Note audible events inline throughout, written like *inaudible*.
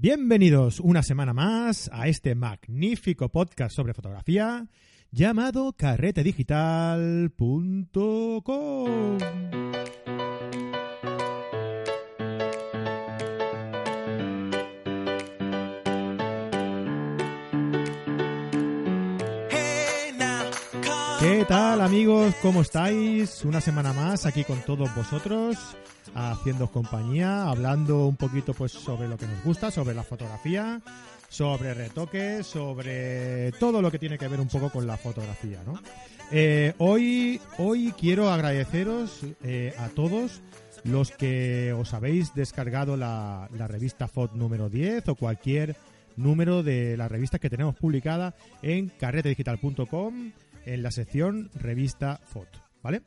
Bienvenidos una semana más a este magnífico podcast sobre fotografía llamado carretedigital.com. tal amigos? ¿Cómo estáis? Una semana más aquí con todos vosotros, haciendo compañía, hablando un poquito pues sobre lo que nos gusta, sobre la fotografía, sobre retoques, sobre todo lo que tiene que ver un poco con la fotografía, ¿no? Eh, hoy, hoy quiero agradeceros eh, a todos los que os habéis descargado la, la revista FOT número 10 o cualquier número de la revista que tenemos publicada en carretedigital.com en la sección revista foto, ¿vale?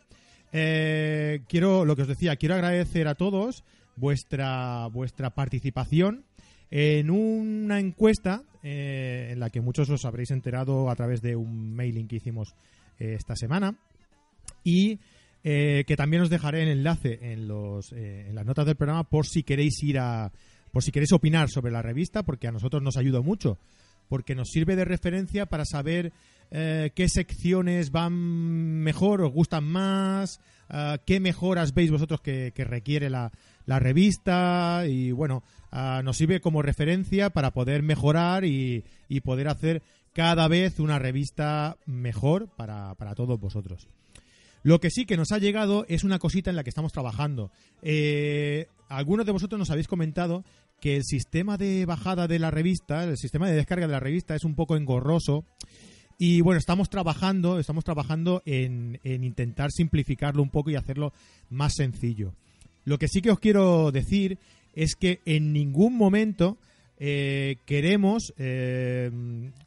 Eh, quiero, lo que os decía, quiero agradecer a todos vuestra, vuestra participación en una encuesta eh, en la que muchos os habréis enterado a través de un mailing que hicimos eh, esta semana y que también os dejaré el enlace en, los, en las notas del programa por si queréis ir a por si queréis opinar sobre la revista porque a nosotros nos ayuda mucho porque nos sirve de referencia para saber eh, qué secciones van mejor, os gustan más, eh, qué mejoras veis vosotros que, requiere la, revista y bueno, eh, nos sirve como referencia para poder mejorar y, poder hacer cada vez una revista mejor para, todos vosotros. Lo que sí que nos ha llegado es una cosita en la que estamos trabajando. algunos de vosotros nos habéis comentado que el sistema de bajada de la revista, el sistema de descarga de la revista es un poco engorroso y bueno, estamos trabajando, estamos trabajando en, intentar simplificarlo un poco y hacerlo más sencillo. Lo que sí que os quiero decir es que en ningún momento eh, queremos eh,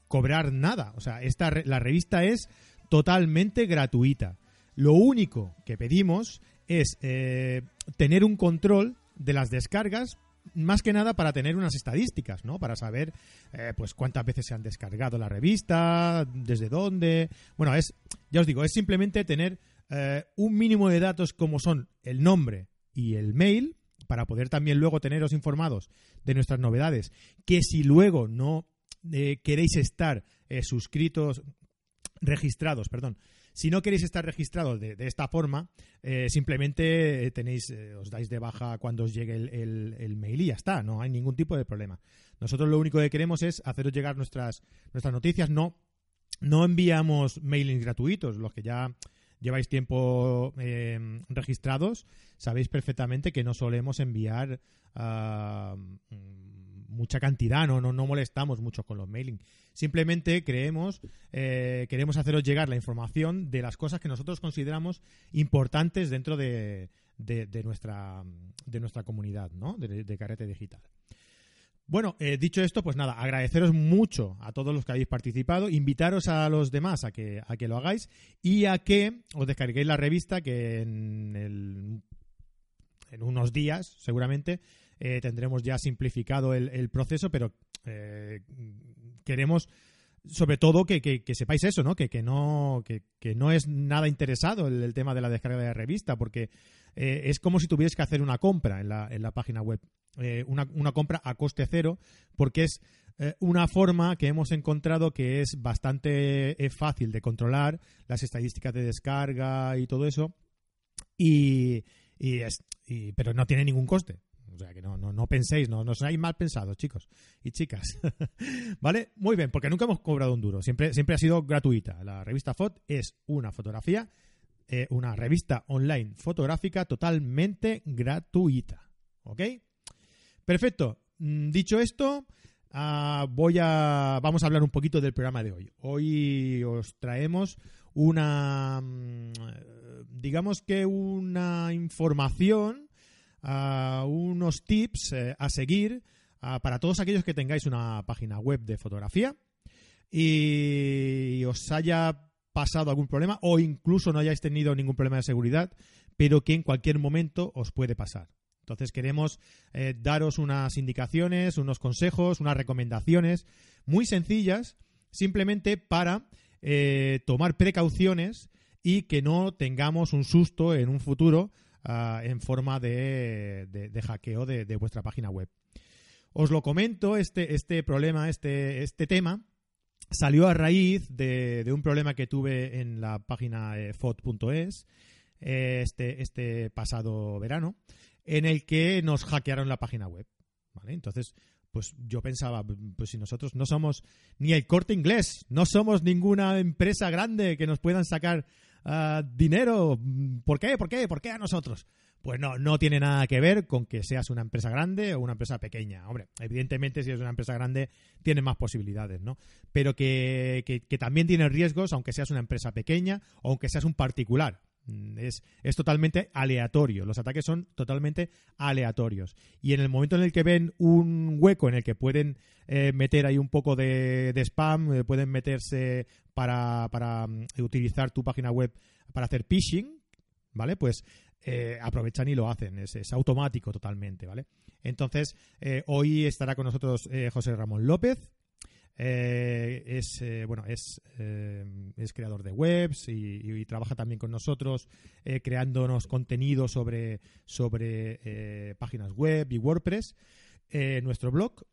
cobrar nada. O sea, esta, la revista es totalmente gratuita. Lo único que pedimos es eh, tener un control de las descargas más que nada para tener unas estadísticas, ¿no? Para saber, eh, pues, cuántas veces se han descargado la revista, desde dónde. Bueno, es, ya os digo, es simplemente tener eh, un mínimo de datos como son el nombre y el mail para poder también luego teneros informados de nuestras novedades. Que si luego no eh, queréis estar suscritos, registrados, perdón, si no queréis estar registrados de, esta forma, eh, simplemente tenéis, eh, os dais de baja cuando os llegue el, mail y ya está, no hay ningún tipo de problema. Nosotros lo único que queremos es haceros llegar nuestras, nuestras noticias, no, no enviamos mailings gratuitos, los que ya lleváis tiempo eh, registrados, sabéis perfectamente que no solemos enviar uh, mucha cantidad, no, no, no molestamos mucho con los mailing. Simplemente creemos, eh, queremos haceros llegar la información de las cosas que nosotros consideramos importantes dentro de, de, nuestra, de nuestra comunidad, ¿no? De, Carrete Digital. Bueno, eh, dicho esto, pues nada, agradeceros mucho a todos los que habéis participado, invitaros a los demás a que, a que lo hagáis y a que os descarguéis la revista que en, el, en unos días, seguramente, eh, tendremos ya simplificado el, proceso, pero eh, queremos sobre todo que, sepáis eso, ¿no? Que, no, que, no es nada interesado el, tema de la descarga de la revista, porque eh, es como si tuvierais que hacer una compra en la, en la página web. una, una, compra a coste cero, porque es una forma que hemos encontrado que es bastante fácil de controlar las estadísticas de descarga y todo eso. Y, y, es, y, pero no tiene ningún coste. O sea, que no, no, no penséis, no, no seáis mal pensados, chicos y chicas. *laughs* ¿Vale? Muy bien, porque nunca hemos cobrado un duro. Siempre, siempre ha sido gratuita. La revista FOT es una fotografía, eh, una revista online fotográfica totalmente gratuita. ¿Ok? Perfecto. Mm, dicho esto, ah, voy a, vamos a hablar un poquito del programa de hoy. Hoy os traemos una, mm, digamos que una información unos tips eh, a seguir para todos aquellos que tengáis una página web de fotografía y os haya pasado algún problema o incluso no hayáis tenido ningún problema de seguridad, pero que en cualquier momento os puede pasar. Entonces queremos eh, daros unas indicaciones, unos consejos, unas recomendaciones muy sencillas, simplemente para eh, tomar precauciones y que no tengamos un susto en un futuro Ah, en forma de, de, hackeo de, vuestra página web. os lo comento, este, este problema, este, este tema, salió a raíz de, un problema que tuve en la página eh, fot.es eh, este, este pasado verano, en el que nos hackearon la página web. ¿vale? Entonces, pues yo pensaba, pues si nosotros no somos ni el corte inglés, no somos ninguna empresa grande que nos puedan sacar ah, dinero, ¿por qué? ¿Por qué? ¿Por qué a nosotros? Pues no, no tiene nada que ver con que seas una empresa grande o una empresa pequeña. Hombre, evidentemente si eres una empresa grande tiene más posibilidades, ¿no? Pero que, que, también tiene riesgos aunque seas una empresa pequeña o aunque seas un particular. Mm, es, es, totalmente aleatorio. Los ataques son totalmente aleatorios. Y en el momento en el que ven un hueco en el que pueden eh, meter ahí un poco de, spam, eh, pueden meterse para, para mm, utilizar tu página web para hacer phishing, ¿vale? Pues eh, aprovechan y lo hacen. Es, automático totalmente, ¿vale? Entonces, hoy estará con nosotros José Ramón López. Es bueno es, es creador de webs y, trabaja también con nosotros creándonos contenido sobre sobre páginas web y WordPress nuestro blog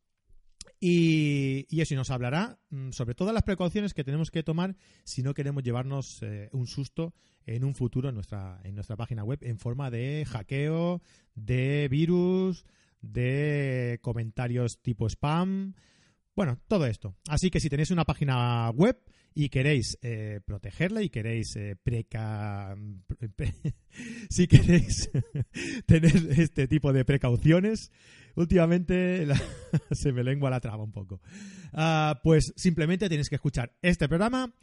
y, y, eso nos hablará mm, sobre todas las precauciones que tenemos que tomar si no queremos llevarnos eh, un susto en un futuro en nuestra, en nuestra página web en forma de hackeo, de virus, de comentarios tipo spam. Bueno, todo esto. Así que si tenéis una página web y queréis eh, protegerla y queréis eh, preca... *laughs* si queréis *laughs* tener este tipo de precauciones, últimamente *laughs* se me lengua la traba un poco. Ah, pues simplemente tenéis que escuchar este programa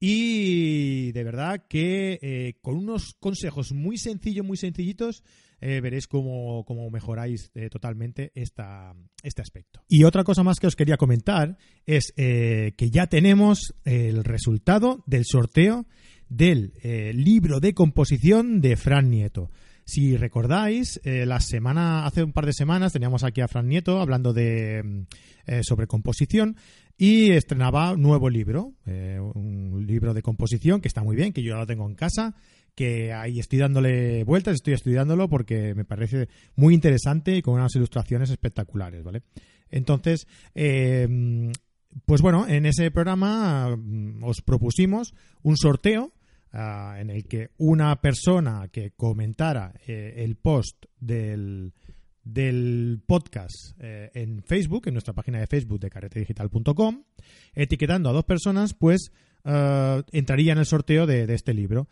y de verdad que eh, con unos consejos muy sencillos, muy sencillitos, eh, veréis cómo, mejoráis eh, totalmente esta, este aspecto. Y otra cosa más que os quería comentar es que ya tenemos el resultado del sorteo del libro de composición de Fran Nieto. Si recordáis, eh, la semana, hace un par de semanas teníamos aquí a Fran Nieto hablando de mm, eh, sobre composición y estrenaba un nuevo libro, eh, un libro de composición que está muy bien, que yo ya lo tengo en casa, que ahí estoy dándole vueltas, estoy estudiándolo porque me parece muy interesante y con unas ilustraciones espectaculares, ¿vale? Entonces, pues bueno, en ese programa mm, os propusimos un sorteo Ah, en el que una persona que comentara eh, el post del, del podcast eh, en Facebook, en nuestra página de Facebook de carretedigital.com, etiquetando a dos personas, pues ah, entraría en el sorteo de, este libro.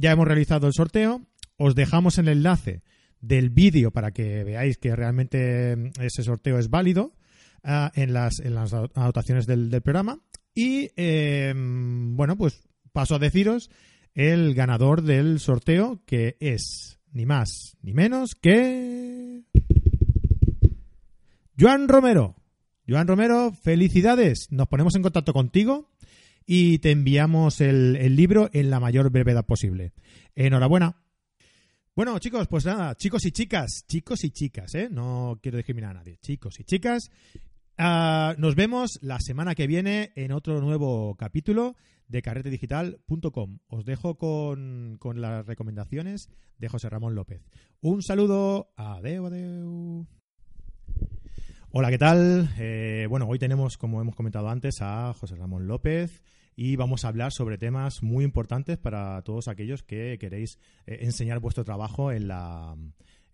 Ya hemos realizado el sorteo, os dejamos el enlace del vídeo para que veáis que realmente mm, ese sorteo es válido ah, en, las, anotaciones del, programa. Y eh, bueno, pues paso a deciros el ganador del sorteo, que es ni más ni menos que. Joan Romero. Joan Romero, felicidades. Nos ponemos en contacto contigo y te enviamos el, libro en la mayor brevedad posible. Enhorabuena. Bueno, chicos, pues nada, chicos y chicas, chicos y chicas, ¿eh? No quiero discriminar a nadie, chicos y chicas. Ah, nos vemos la semana que viene en otro nuevo capítulo de carretedigital.com. Os dejo con, las recomendaciones de José Ramón López. Un saludo, adeu, adeu. Hola, ¿qué tal? Eh, bueno, hoy tenemos, como hemos comentado antes, a José Ramón López y vamos a hablar sobre temas muy importantes para todos aquellos que queréis eh, enseñar vuestro trabajo en la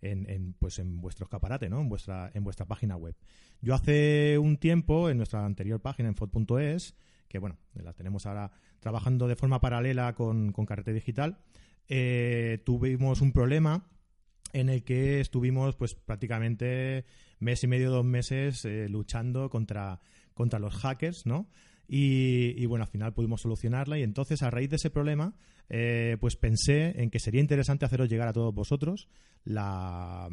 en, pues en vuestro escaparate, ¿no? En vuestra en vuestra página web. Yo hace un tiempo en nuestra anterior página en fod.es que bueno, la tenemos ahora trabajando de forma paralela con, con Carrete Digital, eh, tuvimos un problema en el que estuvimos pues prácticamente mes y medio, dos meses eh, luchando contra, contra los hackers, ¿no? Y, bueno, al final pudimos solucionarla y entonces a raíz de ese problema eh, pues pensé en que sería interesante haceros llegar a todos vosotros la,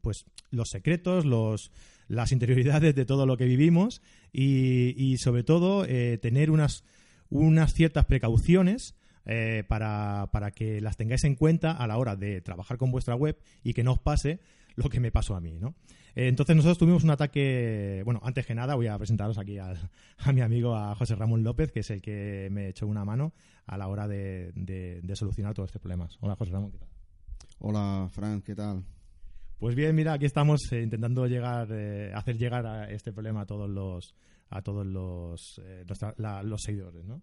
pues los secretos, los, las interioridades de todo lo que vivimos y, sobre todo eh, tener unas, unas ciertas precauciones eh, para, para, que las tengáis en cuenta a la hora de trabajar con vuestra web y que no os pase lo que me pasó a mí, ¿no? Eh, entonces nosotros tuvimos un ataque, bueno, antes que nada voy a presentaros aquí a, mi amigo, a José Ramón López, que es el que me echó una mano a la hora de, de, de solucionar todos estos problemas. Hola José Ramón, ¿qué tal? Hola Frank, ¿qué tal? Pues bien, mira, aquí estamos eh, intentando llegar, eh, hacer llegar a este problema a todos los, a todos los, eh, los seguidores, ¿no?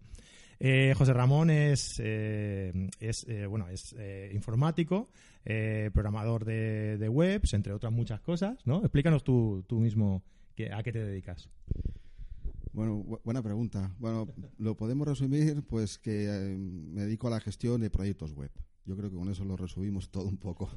José Ramón es, es bueno, es informático, programador de, webs, entre otras muchas cosas, ¿no? Explícanos tú, tú mismo a qué te dedicas. Bueno, buena pregunta. Bueno, lo podemos resumir, pues que me dedico a la gestión de proyectos web. Yo creo que con eso lo resumimos todo un poco.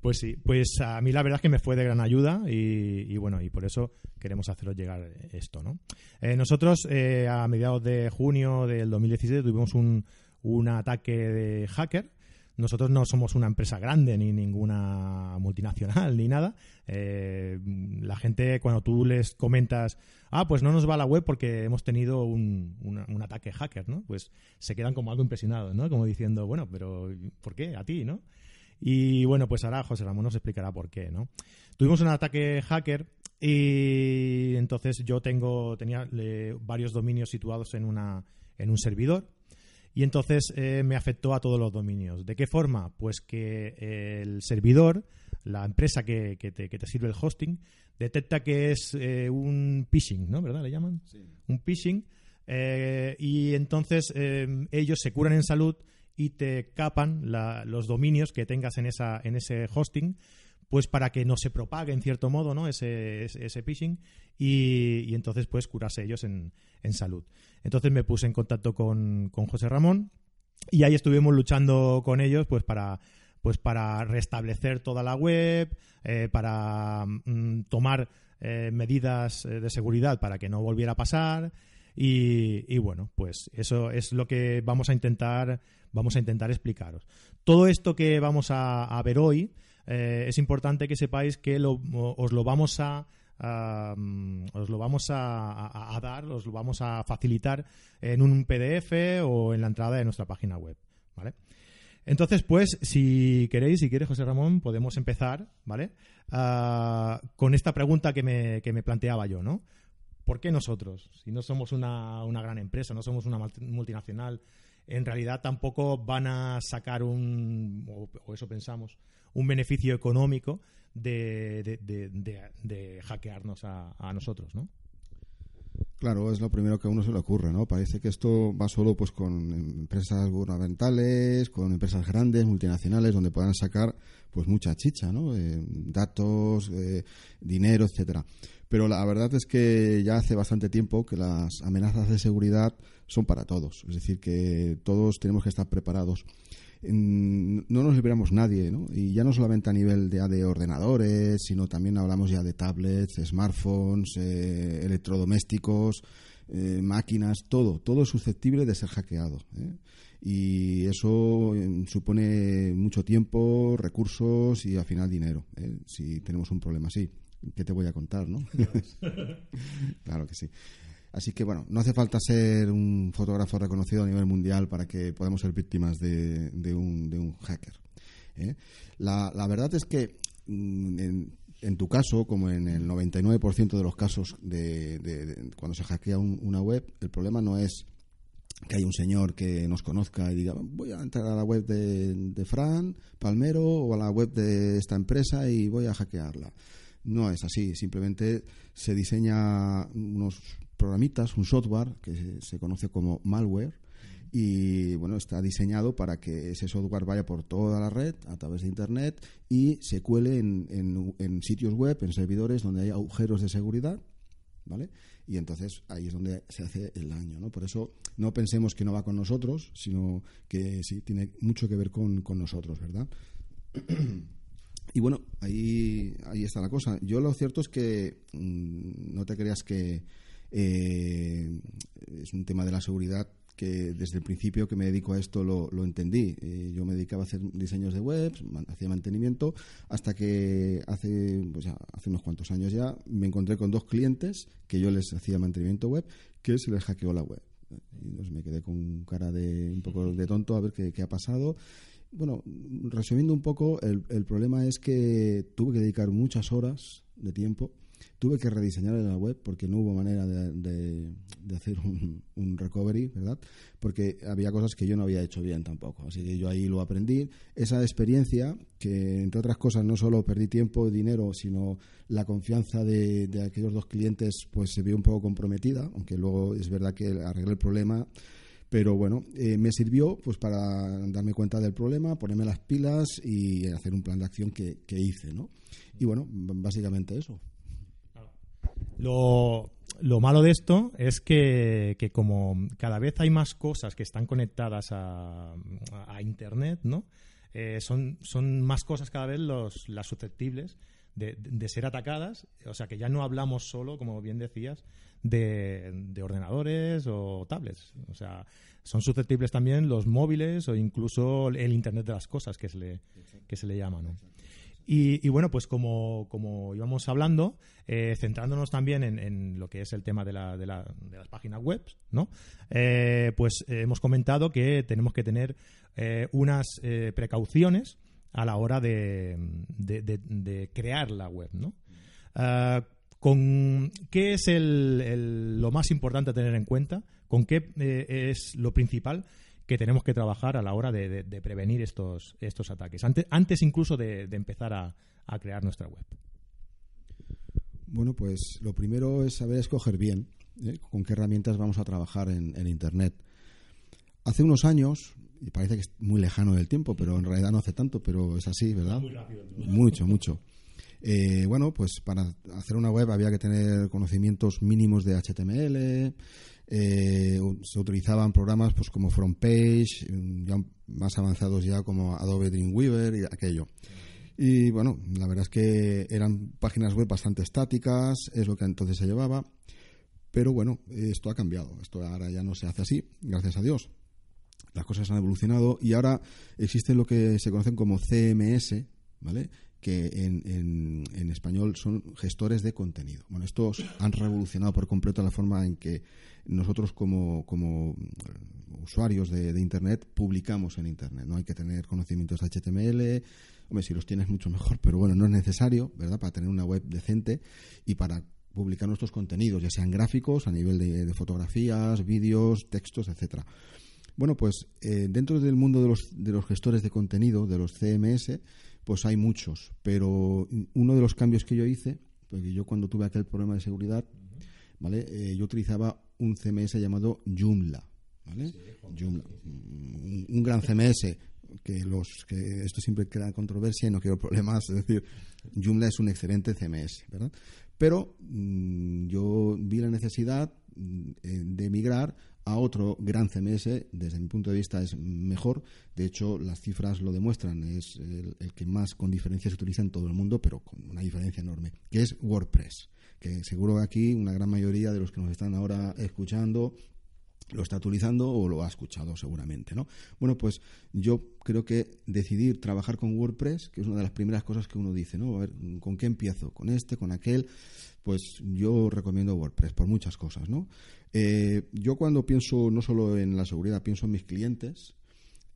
Pues sí, pues a mí la verdad es que me fue de gran ayuda y, bueno, y por eso queremos haceros llegar esto, ¿no? Eh, nosotros eh, a mediados de junio del 2017 tuvimos un, un ataque de hacker. Nosotros no somos una empresa grande ni ninguna multinacional *laughs* ni nada. Eh, la gente cuando tú les comentas, ah, pues no nos va la web porque hemos tenido un, un, ataque hacker, ¿no? Pues se quedan como algo impresionados, ¿no? Como diciendo, bueno, pero ¿por qué? A ti, ¿no? Y bueno, pues ahora José Ramón nos explicará por qué, ¿no? Tuvimos un ataque hacker y entonces yo tengo tenía varios dominios situados en una en un servidor y entonces eh, me afectó a todos los dominios. ¿De qué forma? Pues que el servidor, la empresa que, que, te, que te, sirve el hosting, detecta que es eh, un phishing, ¿no? ¿Verdad? ¿Le llaman? Sí. Un phishing. Eh, y entonces ellos se curan en salud y te capan los dominios que tengas en, esa, en ese hosting pues para que no se propague en cierto modo ¿no? ese, ese, phishing y, entonces pues curarse ellos en, salud. Entonces me puse en contacto con, José Ramón y ahí estuvimos luchando con ellos pues para pues para restablecer toda la web, eh, para mm, tomar eh, medidas eh, de seguridad para que no volviera a pasar y, bueno, pues eso es lo que vamos a intentar, vamos a intentar explicaros. Todo esto que vamos a, ver hoy eh, es importante que sepáis que os lo vamos a, os lo vamos a, dar, os lo vamos a facilitar en un PDF o en la entrada de nuestra página web, ¿vale? Entonces, pues, si queréis, si quieres, José Ramón, podemos empezar, ¿vale? Ah, con esta pregunta que me, que me planteaba yo, ¿no? ¿Por qué nosotros? Si no somos una, gran empresa, no somos una multinacional, en realidad tampoco van a sacar un, o, eso pensamos, un beneficio económico de, hackearnos a, a, nosotros, ¿no? Claro, es lo primero que a uno se le ocurre, ¿no? Parece que esto va solo pues con empresas gubernamentales, con empresas grandes, multinacionales, donde puedan sacar pues mucha chicha, ¿no? Eh, datos, eh, dinero, etcétera. Pero la verdad es que ya hace bastante tiempo que las amenazas de seguridad son para todos. Es decir, que todos tenemos que estar preparados. no nos liberamos nadie, ¿no? Y ya no solamente a nivel de, de ordenadores, sino también hablamos ya de tablets, smartphones, eh, electrodomésticos, eh, máquinas, todo, todo es susceptible de ser hackeado. ¿eh? Y eso supone mucho tiempo, recursos y al final dinero, si tenemos un problema así. ¿Qué te voy a contar, no? *laughs* claro que sí. Así que bueno, no hace falta ser un fotógrafo reconocido a nivel mundial para que podamos ser víctimas de, un, de un, hacker. ¿eh? La, la, verdad es que mm, en, en, tu caso, como en el 99% de los casos de, cuando se hackea una web, el problema no es que hay un señor que nos conozca y diga voy a entrar a la web de, de Fran Palmero o a la web de esta empresa y voy a hackearla. No es así, simplemente se diseña unos programitas, un software que se conoce como malware y bueno, está diseñado para que ese software vaya por toda la red a través de internet y se cuele en, en, sitios web, en servidores donde hay agujeros de seguridad, ¿vale? Y entonces ahí es donde se hace el daño, ¿no? Por eso no pensemos que no va con nosotros, sino que sí tiene mucho que ver con, con nosotros, ¿verdad? *clears throat* Y bueno, ahí, ahí está la cosa. Yo lo cierto es que mm, no te creas que eh, es un tema de la seguridad que desde el principio que me dedico a esto lo, lo entendí. Eh, yo me dedicaba a hacer diseños de webs, hacía mantenimiento, hasta que hace, pues hace unos cuantos años ya me encontré con dos clientes que yo les hacía mantenimiento web que se les hackeó la web. Y me quedé con cara de un poco de tonto a ver qué, qué ha pasado bueno, resumiendo un poco, el, problema es que tuve que dedicar muchas horas de tiempo tuve que rediseñar la web porque no hubo manera de, hacer un, un, recovery, ¿verdad? Porque había cosas que yo no había hecho bien tampoco. Así que yo ahí lo aprendí. Esa experiencia, que entre otras cosas no solo perdí tiempo y dinero, sino la confianza de, de aquellos dos clientes, pues se vio un poco comprometida, aunque luego es verdad que arreglé el problema pero bueno, eh, me sirvió pues para darme cuenta del problema, ponerme las pilas y hacer un plan de acción que, hice, ¿no? Y bueno, básicamente eso. Lo, malo de esto es que, como cada vez hay más cosas que están conectadas a, Internet, ¿no? Eh, son, son más cosas cada vez los, las susceptibles de, de, ser atacadas. O sea que ya no hablamos solo, como bien decías, de, ordenadores o tablets. O sea, son susceptibles también los móviles o incluso el Internet de las cosas que se le, que se le llama, ¿no? Y, bueno, pues como, como íbamos hablando, eh, centrándonos también en, lo que es el tema de, la, de, la, de las páginas web, ¿no? Eh, pues hemos comentado que tenemos que tener eh, unas precauciones a la hora de, de, crear la web, ¿no? Ah, con qué es lo más importante a tener en cuenta, con qué eh, es lo principal que tenemos que trabajar a la hora de, prevenir estos, estos ataques, antes, antes incluso de, empezar a, crear nuestra web. Bueno, pues lo primero es saber escoger bien ¿eh? con qué herramientas vamos a trabajar en, Internet. Hace unos años, y parece que es muy lejano del tiempo, pero en realidad no hace tanto, pero es así, ¿verdad? Muy rápido. Mucho, mucho. Eh, bueno, pues para hacer una web había que tener conocimientos mínimos de HTML, eh, se utilizaban programas pues como FrontPage, ya más avanzados ya como Adobe Dreamweaver y aquello. Y bueno, la verdad es que eran páginas web bastante estáticas, es lo que entonces se llevaba. Pero bueno, esto ha cambiado. Esto ahora ya no se hace así, gracias a Dios. Las cosas han evolucionado y ahora existen lo que se conocen como CMS, ¿vale? Que en, en, español son gestores de contenido. Bueno, estos han revolucionado por completo la forma en que nosotros como, como usuarios de, Internet publicamos en Internet. No hay que tener conocimientos de HTML, hombre, si los tienes mucho mejor, pero bueno, no es necesario, ¿verdad?, para tener una web decente y para publicar nuestros contenidos, ya sean gráficos, a nivel de, fotografías, vídeos, textos, etcétera. Bueno, pues eh, dentro del mundo de los, de los gestores de contenido, de los CMS, pues hay muchos, pero uno de los cambios que yo hice, porque yo cuando tuve aquel problema de seguridad, ¿vale? Eh, yo utilizaba un CMS llamado Joomla, ¿vale? Joomla, un, gran CMS que los que esto siempre crea controversia y no quiero problemas, es decir, Joomla es un excelente CMS, ¿verdad? Pero mm, yo vi la necesidad mm, de migrar a otro gran CMS, desde mi punto de vista es mejor. De hecho, las cifras lo demuestran. Es el, que más con diferencia se utiliza en todo el mundo, pero con una diferencia enorme, que es WordPress. Que seguro que aquí una gran mayoría de los que nos están ahora escuchando lo está utilizando o lo ha escuchado seguramente, ¿no? Bueno, pues yo creo que decidir trabajar con WordPress, que es una de las primeras cosas que uno dice, ¿no? A ver, ¿con qué empiezo? ¿Con este? ¿Con aquel? Pues yo recomiendo WordPress por muchas cosas, ¿no? Eh, yo cuando pienso no solo en la seguridad, pienso en mis clientes.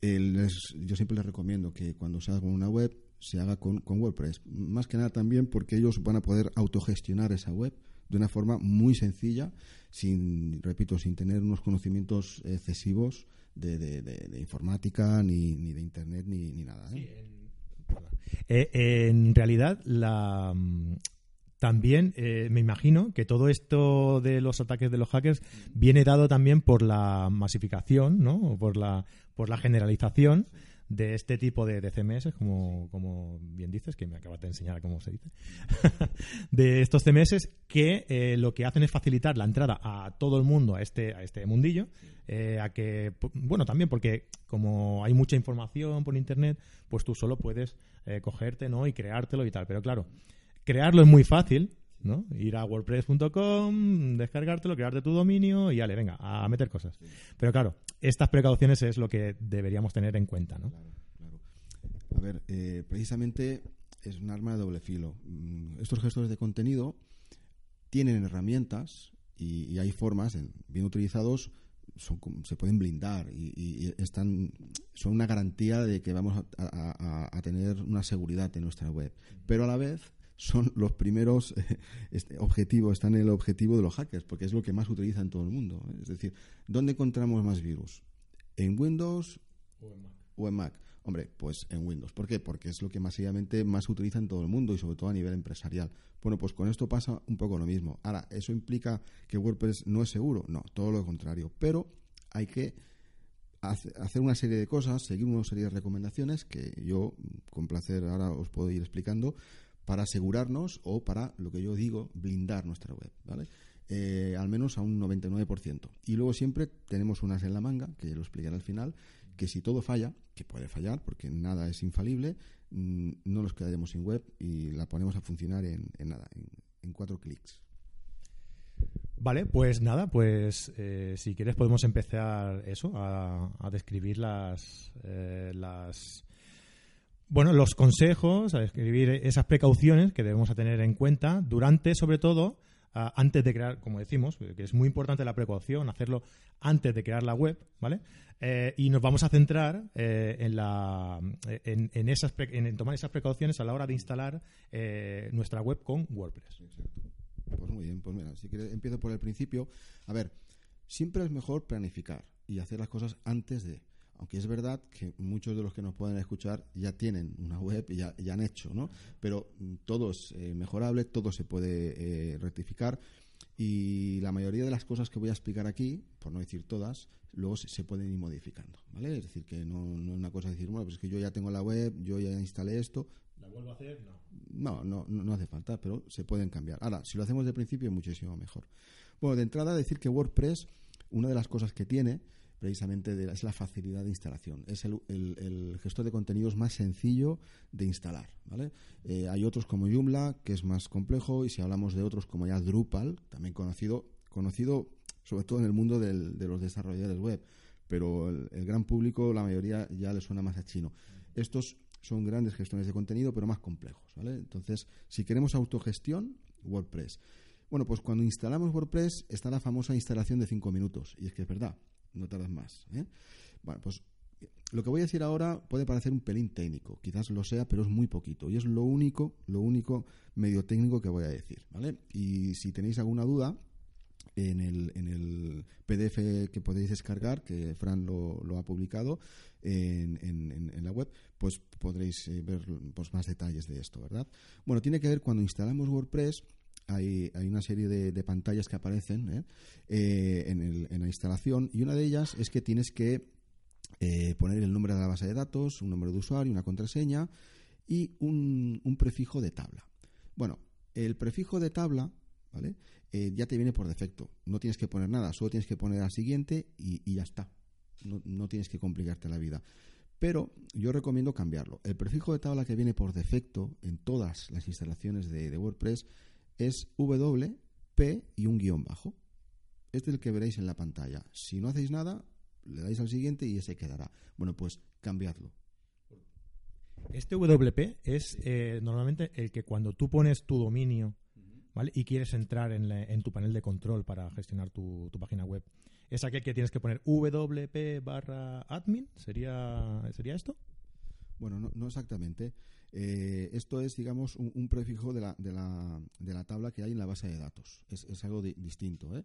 yo siempre les recomiendo que cuando se haga una web se haga con, WordPress. Más que nada también porque ellos van a poder autogestionar esa web de una forma muy sencilla, sin, repito, sin tener unos conocimientos excesivos de, informática, ni, de Internet, ni, nada. ¿eh? Eh, en realidad, la, también eh, me imagino que todo esto de los ataques de los hackers viene dado también por la masificación, ¿no? Por la, por la generalización de este tipo de, CMS, como, como, bien dices, que me acabas de enseñar cómo se dice, *laughs* de estos CMS que eh, lo que hacen es facilitar la entrada a todo el mundo a este, a este mundillo, eh, a que, bueno, también porque como hay mucha información por Internet, pues tú solo puedes cogerte, ¿no? Y creártelo y tal, pero claro, crearlo es muy fácil, ¿no? Ir a wordpress.com, descargártelo, crearte tu dominio y dale, venga, a meter cosas. Pero claro, estas precauciones es lo que deberíamos tener en cuenta, ¿no? Claro, claro. A ver, eh, precisamente es un arma de doble filo. Mm, estos gestores de contenido tienen herramientas y, hay formas, bien utilizados, se pueden blindar y, están son una garantía de que vamos a, tener una seguridad en nuestra web. Pero a la vez son los primeros este, objetivos, están en el objetivo de los hackers, porque es lo que más utilizan todo el mundo. Es decir, ¿dónde encontramos más virus? ¿En Windows o en Mac? Hombre, pues en Windows. ¿Por qué? Porque es lo que masivamente más utiliza en todo el mundo y sobre todo a nivel empresarial. Bueno, pues con esto pasa un poco lo mismo. Ahora, ¿eso implica que WordPress no es seguro? No, todo lo contrario. Pero hay que hacer una serie de cosas, seguir una serie de recomendaciones que yo con placer ahora os puedo ir explicando para asegurarnos o para lo que yo digo, blindar nuestra web, ¿vale? Eh, al menos a un 99%. Y luego siempre tenemos unas en la manga, que lo explicaré al final, que si todo falla, que puede fallar porque nada es infalible, mm, no nos quedaremos sin web y la ponemos a funcionar en, nada, en, cuatro clics. Vale, pues nada, pues eh, si quieres podemos empezar eso, a, describir las, eh, las bueno, los consejos, a describir esas precauciones que debemos tener en cuenta durante, sobre todo, antes de crear, como decimos, que es muy importante la precaución, hacerlo antes de crear la web, ¿vale? Eh, y nos vamos a centrar eh, en, la, en, en, tomar esas precauciones a la hora de instalar eh, nuestra web con WordPress. Pues muy bien, pues mira, si quieres empiezo por el principio. A ver, siempre es mejor planificar y hacer las cosas antes de aunque es verdad que muchos de los que nos pueden escuchar ya tienen una web y ya, han hecho, ¿no? Pero mm, todo es eh, mejorable, todo se puede eh, rectificar y la mayoría de las cosas que voy a explicar aquí, por no decir todas, luego se, pueden ir modificando, ¿vale? Es decir, que no, no, es una cosa de decir, bueno, pues es que yo ya tengo la web, yo ya instalé esto. ¿La vuelvo a hacer? No. No, no, no hace falta, pero se pueden cambiar. Ahora, si lo hacemos de principio, muchísimo mejor. Bueno, de entrada, decir que WordPress, una de las cosas que tiene precisamente de, es la facilidad de instalación. Es el, gestor de contenidos más sencillo de instalar. Eh, hay otros como Joomla, que es más complejo, y si hablamos de otros como ya Drupal, también conocido, conocido sobre todo en el mundo de los desarrolladores web, pero el, gran público, la mayoría ya le suena más a chino. Estos son grandes gestores de contenido, pero más complejos. Entonces, si queremos autogestión, WordPress. Bueno, pues cuando instalamos WordPress está la famosa instalación de 5 minutos, y es que es verdad no tardas más. ¿eh? Bueno, pues lo que voy a decir ahora puede parecer un pelín técnico, quizás lo sea, pero es muy poquito y es lo único, lo único medio técnico que voy a decir, ¿vale? Y si tenéis alguna duda en el, en el PDF que podéis descargar, que Fran lo, lo ha publicado en, en, la web, pues podréis eh, ver pues, más detalles de esto, ¿verdad? Bueno, tiene que ver cuando instalamos WordPress hay, hay una serie de, pantallas que aparecen ¿eh? Eh, en, la instalación y una de ellas es que tienes que eh, poner el nombre de la base de datos, un nombre de usuario, una contraseña y un, prefijo de tabla. Bueno, el prefijo de tabla ¿vale? ya te viene por defecto. No tienes que poner nada, solo tienes que poner al siguiente y, ya está. No, tienes que complicarte la vida. Pero yo recomiendo cambiarlo. El prefijo de tabla que viene por defecto en todas las instalaciones de WordPress es WP y un guion bajo. Este es el que veréis en la pantalla. Si no hacéis nada, le dais al siguiente y ese quedará. Bueno, pues cambiadlo. Este WP es eh, normalmente el que cuando tú pones tu dominio ¿vale? y quieres entrar en, tu panel de control para gestionar tu, página web, es aquel que tienes que poner WP barra admin. ¿Sería, ¿Sería esto? Bueno, no, no exactamente. Eh, esto es, digamos, un, prefijo de la, de, la, de la, tabla que hay en la base de datos. Es, algo distinto. ¿eh?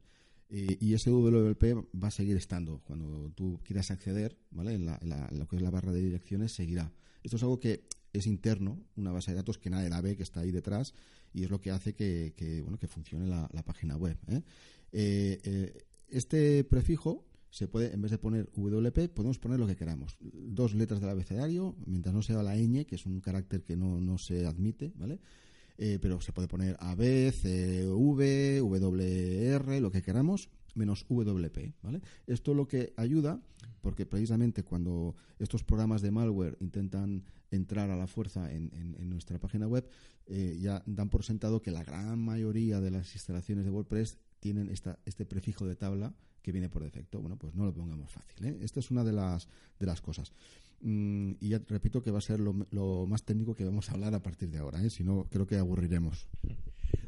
Eh, y ese WP va a seguir estando. Cuando tú quieras acceder, ¿vale? En, lo que es la barra de direcciones, seguirá. Esto es algo que es interno, una base de datos que nadie la ve, que está ahí detrás, y es lo que hace que, que bueno, que funcione la, la página web. este prefijo se puede, en vez de poner WP, podemos poner lo que queramos. Dos letras del abecedario, mientras no sea la ñ, que es un carácter que no, no se admite, ¿vale? Eh, pero se puede poner AB, CV, WR, lo que queramos, menos WP, ¿vale? Esto lo que ayuda, porque precisamente cuando estos programas de malware intentan entrar a la fuerza en, en, nuestra página web, eh, ya dan por sentado que la gran mayoría de las instalaciones de WordPress tienen esta, este prefijo de tabla que viene por defecto. Bueno, pues no lo pongamos fácil. ¿eh? Esta es una de las, de las cosas. Mm, y ya repito que va a ser lo, más técnico que vamos a hablar a partir de ahora. ¿eh? Si no, creo que aburriremos.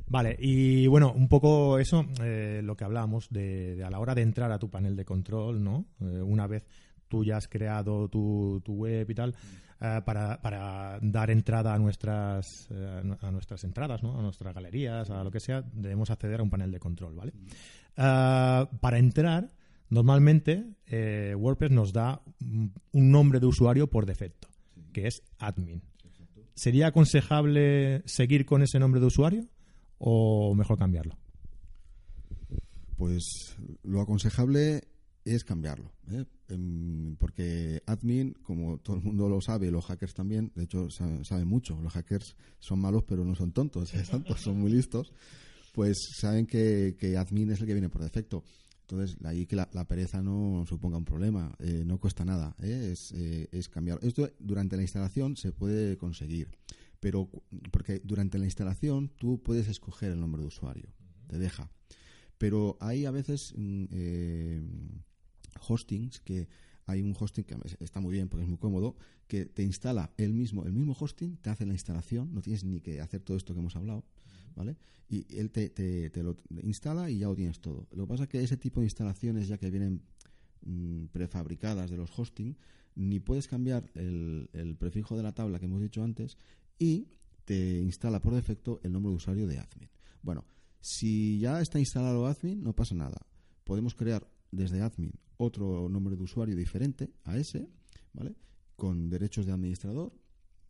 Vale, y bueno, un poco eso, eh, lo que hablábamos de, a la hora de entrar a tu panel de control, ¿no? Una vez tú ya has creado tu, tu web y tal, eh, para, para dar entrada a nuestras, eh, a nuestras entradas, ¿no? a nuestras galerías, a lo que sea, debemos acceder a un panel de control, ¿vale? Eh, para entrar, normalmente WordPress nos da un nombre de usuario por defecto, que es admin. ¿Sería aconsejable seguir con ese nombre de usuario o mejor cambiarlo? Pues lo aconsejable es cambiarlo, ¿eh? Em, porque admin, como todo el mundo lo sabe, los hackers también, de hecho sa- saben mucho, los hackers son malos pero no son tontos, ¿eh? *laughs* son muy listos, pues saben que, que admin es el que viene por defecto. Entonces, ahí que la, pereza no suponga un problema, eh, no cuesta nada, es, es cambiar. Esto durante la instalación se puede conseguir, pero porque durante la instalación tú puedes escoger el nombre de usuario, te deja. Pero hay a veces mm, hostings que hay un hosting que está muy bien porque es muy cómodo que te instala el mismo el mismo hosting te hace la instalación no tienes ni que hacer todo esto que hemos hablado vale y él te, te- lo instala y ya lo tienes todo. Lo que pasa es que ese tipo de instalaciones ya que vienen mm, prefabricadas de los hosting ni puedes cambiar el prefijo de la tabla que hemos dicho antes y te instala por defecto el nombre de usuario de admin. Bueno si ya está instalado admin no pasa nada. Podemos crear desde admin otro nombre de usuario diferente a ese, ¿vale? Con derechos de administrador,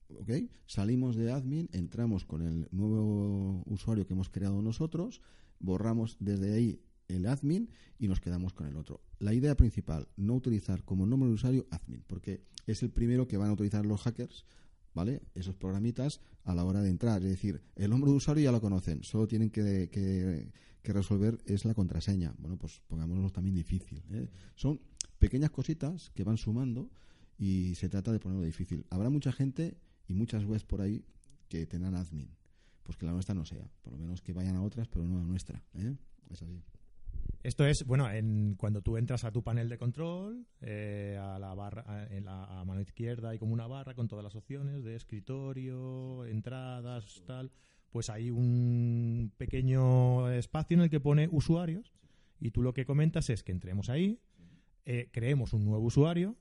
¿ok? Salimos de admin, entramos con el nuevo usuario que hemos creado nosotros, borramos desde ahí el admin y nos quedamos con el otro. La idea principal, no utilizar como nombre de usuario admin, porque es el primero que van a utilizar los hackers, ¿vale? Esos programitas a la hora de entrar. Es decir, el nombre de usuario ya lo conocen, solo tienen que, que- que resolver es la contraseña. Bueno, pues pongámoslo también difícil. ¿eh? Son pequeñas cositas que van sumando y se trata de ponerlo difícil. Habrá mucha gente y muchas webs por ahí que tendrán admin. Pues que la nuestra no sea. Por lo menos que vayan a otras, pero no a la nuestra. ¿eh? Es así. Esto es, bueno, en, cuando tú entras a tu panel de control, eh, a la barra, en la, a mano izquierda hay como una barra con todas las opciones de escritorio, entradas, tal. Pues hay un pequeño espacio en el que pone usuarios y tú lo que comentas es que entremos ahí, eh, creemos un nuevo usuario,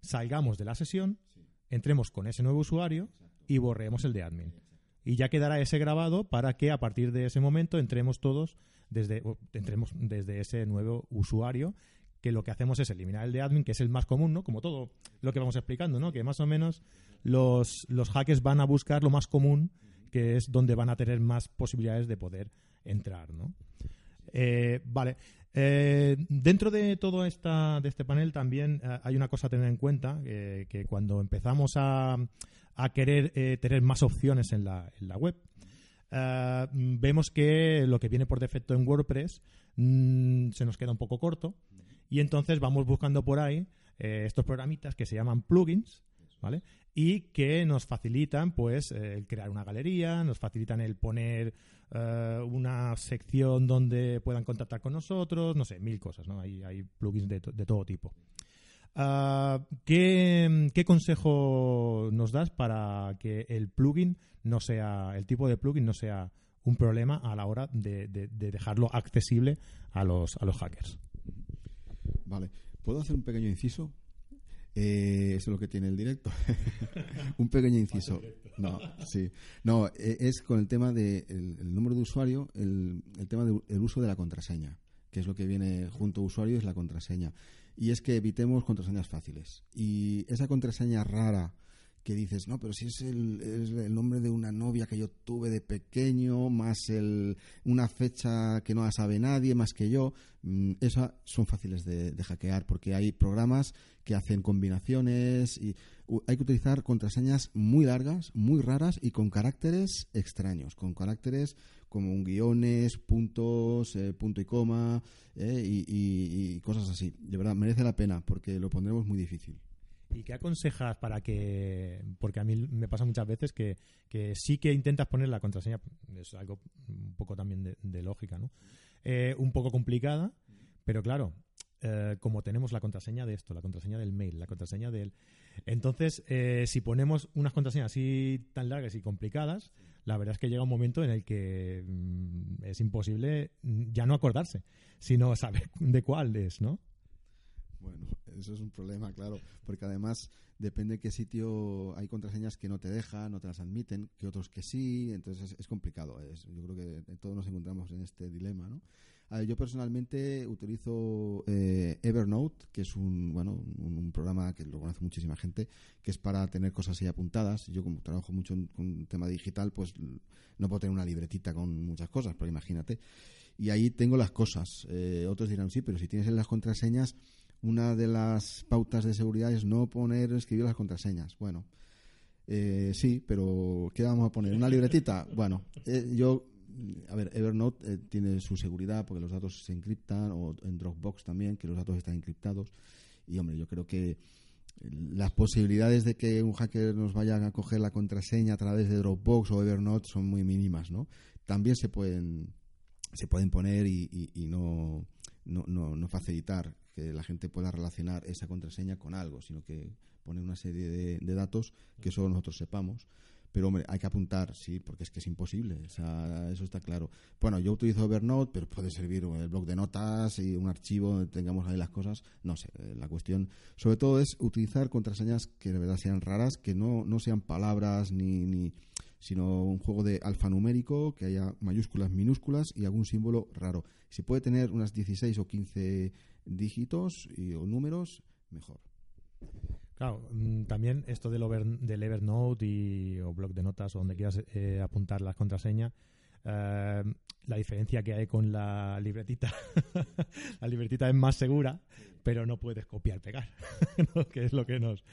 salgamos de la sesión, entremos con ese nuevo usuario y borremos el de admin. Y ya quedará ese grabado para que a partir de ese momento entremos todos desde, entremos desde ese nuevo usuario, que lo que hacemos es eliminar el de admin, que es el más común, ¿no? Como todo lo que vamos explicando, ¿no? Que más o menos los, los hackers van a buscar lo más común, que es donde van a tener más posibilidades de poder entrar, ¿no? Eh, vale. Eh, dentro de todo esta, de este panel también eh, hay una cosa a tener en cuenta, que cuando empezamos a, querer tener más opciones en la, en la web, vemos que lo que viene por defecto en WordPress mm, se nos queda un poco corto y entonces vamos buscando por ahí estos programitas que se llaman plugins, ¿vale? Y que nos facilitan, pues, eh, el crear una galería, nos facilitan el poner eh, una sección donde puedan contactar con nosotros, no sé, mil cosas, ¿no? Hay, hay plugins de, to- de todo tipo. Ah, ¿qué, consejo nos das para que el plugin no sea, el tipo de plugin no sea un problema a la hora de, de- de dejarlo accesible a los hackers? Vale. ¿Puedo hacer un pequeño inciso? Eh, eso es lo que tiene el directo. *laughs* un pequeño inciso. No, sí. No, eh, es con el tema del de el número de usuario, el, el tema del uso de la contraseña, que es lo que viene junto a usuario, es la contraseña. Y es que evitemos contraseñas fáciles. Y esa contraseña rara que dices, no, pero si es el, nombre de una novia que yo tuve de pequeño, más el, una fecha que no la sabe nadie, más que yo, mm, esas son fáciles de, hackear porque hay programas que hacen combinaciones y hay que utilizar contraseñas muy largas, muy raras y con caracteres extraños, con caracteres como un guiones, puntos, eh, punto y coma eh, y, y- y cosas así. De verdad, merece la pena porque lo pondremos muy difícil. ¿Y qué aconsejas para que.? Porque a mí me pasa muchas veces que, sí que intentas poner la contraseña, es algo un poco también de, lógica, ¿no? Eh, un poco complicada, pero claro, eh, como tenemos la contraseña de esto, la contraseña del mail, la contraseña del. Entonces, eh, si ponemos unas contraseñas así tan largas y complicadas, la verdad es que llega un momento en el que mm, es imposible ya no acordarse, sino saber *laughs* de cuál es, ¿no? Bueno, eso es un problema, claro, porque además depende de qué sitio hay contraseñas que no te dejan, no te las admiten, que otros que sí, entonces es, complicado. yo creo que todos nos encontramos en este dilema, ¿no? yo personalmente utilizo eh, Evernote, que es un, bueno, un, programa que lo conoce muchísima gente, que es para tener cosas ahí apuntadas. Yo como trabajo mucho con tema digital, pues no puedo tener una libretita con muchas cosas, pero imagínate. Y ahí tengo las cosas. Eh, otros dirán, sí, pero si tienes en las contraseñas, una de las pautas de seguridad es no poner, escribir las contraseñas. Bueno, eh, sí, pero ¿qué vamos a poner? ¿Una libretita? Bueno, yo a ver, Evernote eh, tiene su seguridad porque los datos se encriptan, o en Dropbox también, que los datos están encriptados. Y hombre, yo creo que las posibilidades de que un hacker nos vaya a coger la contraseña a través de Dropbox o Evernote son muy mínimas, ¿no? También se pueden se pueden poner y, no, no, no, facilitar que la gente pueda relacionar esa contraseña con algo, sino que poner una serie de, de datos que solo nosotros sepamos pero hombre, hay que apuntar, sí, porque es que es imposible, o sea, eso está claro. Bueno, yo utilizo Evernote, pero puede servir el blog de notas y un archivo donde tengamos ahí las cosas, no sé, eh, la cuestión sobre todo es utilizar contraseñas que de verdad sean raras, que no, no sean palabras ni, ni sino un juego de alfanumérico, que haya mayúsculas, minúsculas y algún símbolo raro. Si puede tener unas 16 o 15 dígitos y, o números, mejor. Claro, mm, también esto del, del Evernote y, o blog de notas o donde quieras eh, apuntar las contraseñas, eh, la diferencia que hay con la libretita, *laughs* la libretita es más segura, pero no puedes copiar pegar, *laughs* que es lo que nos...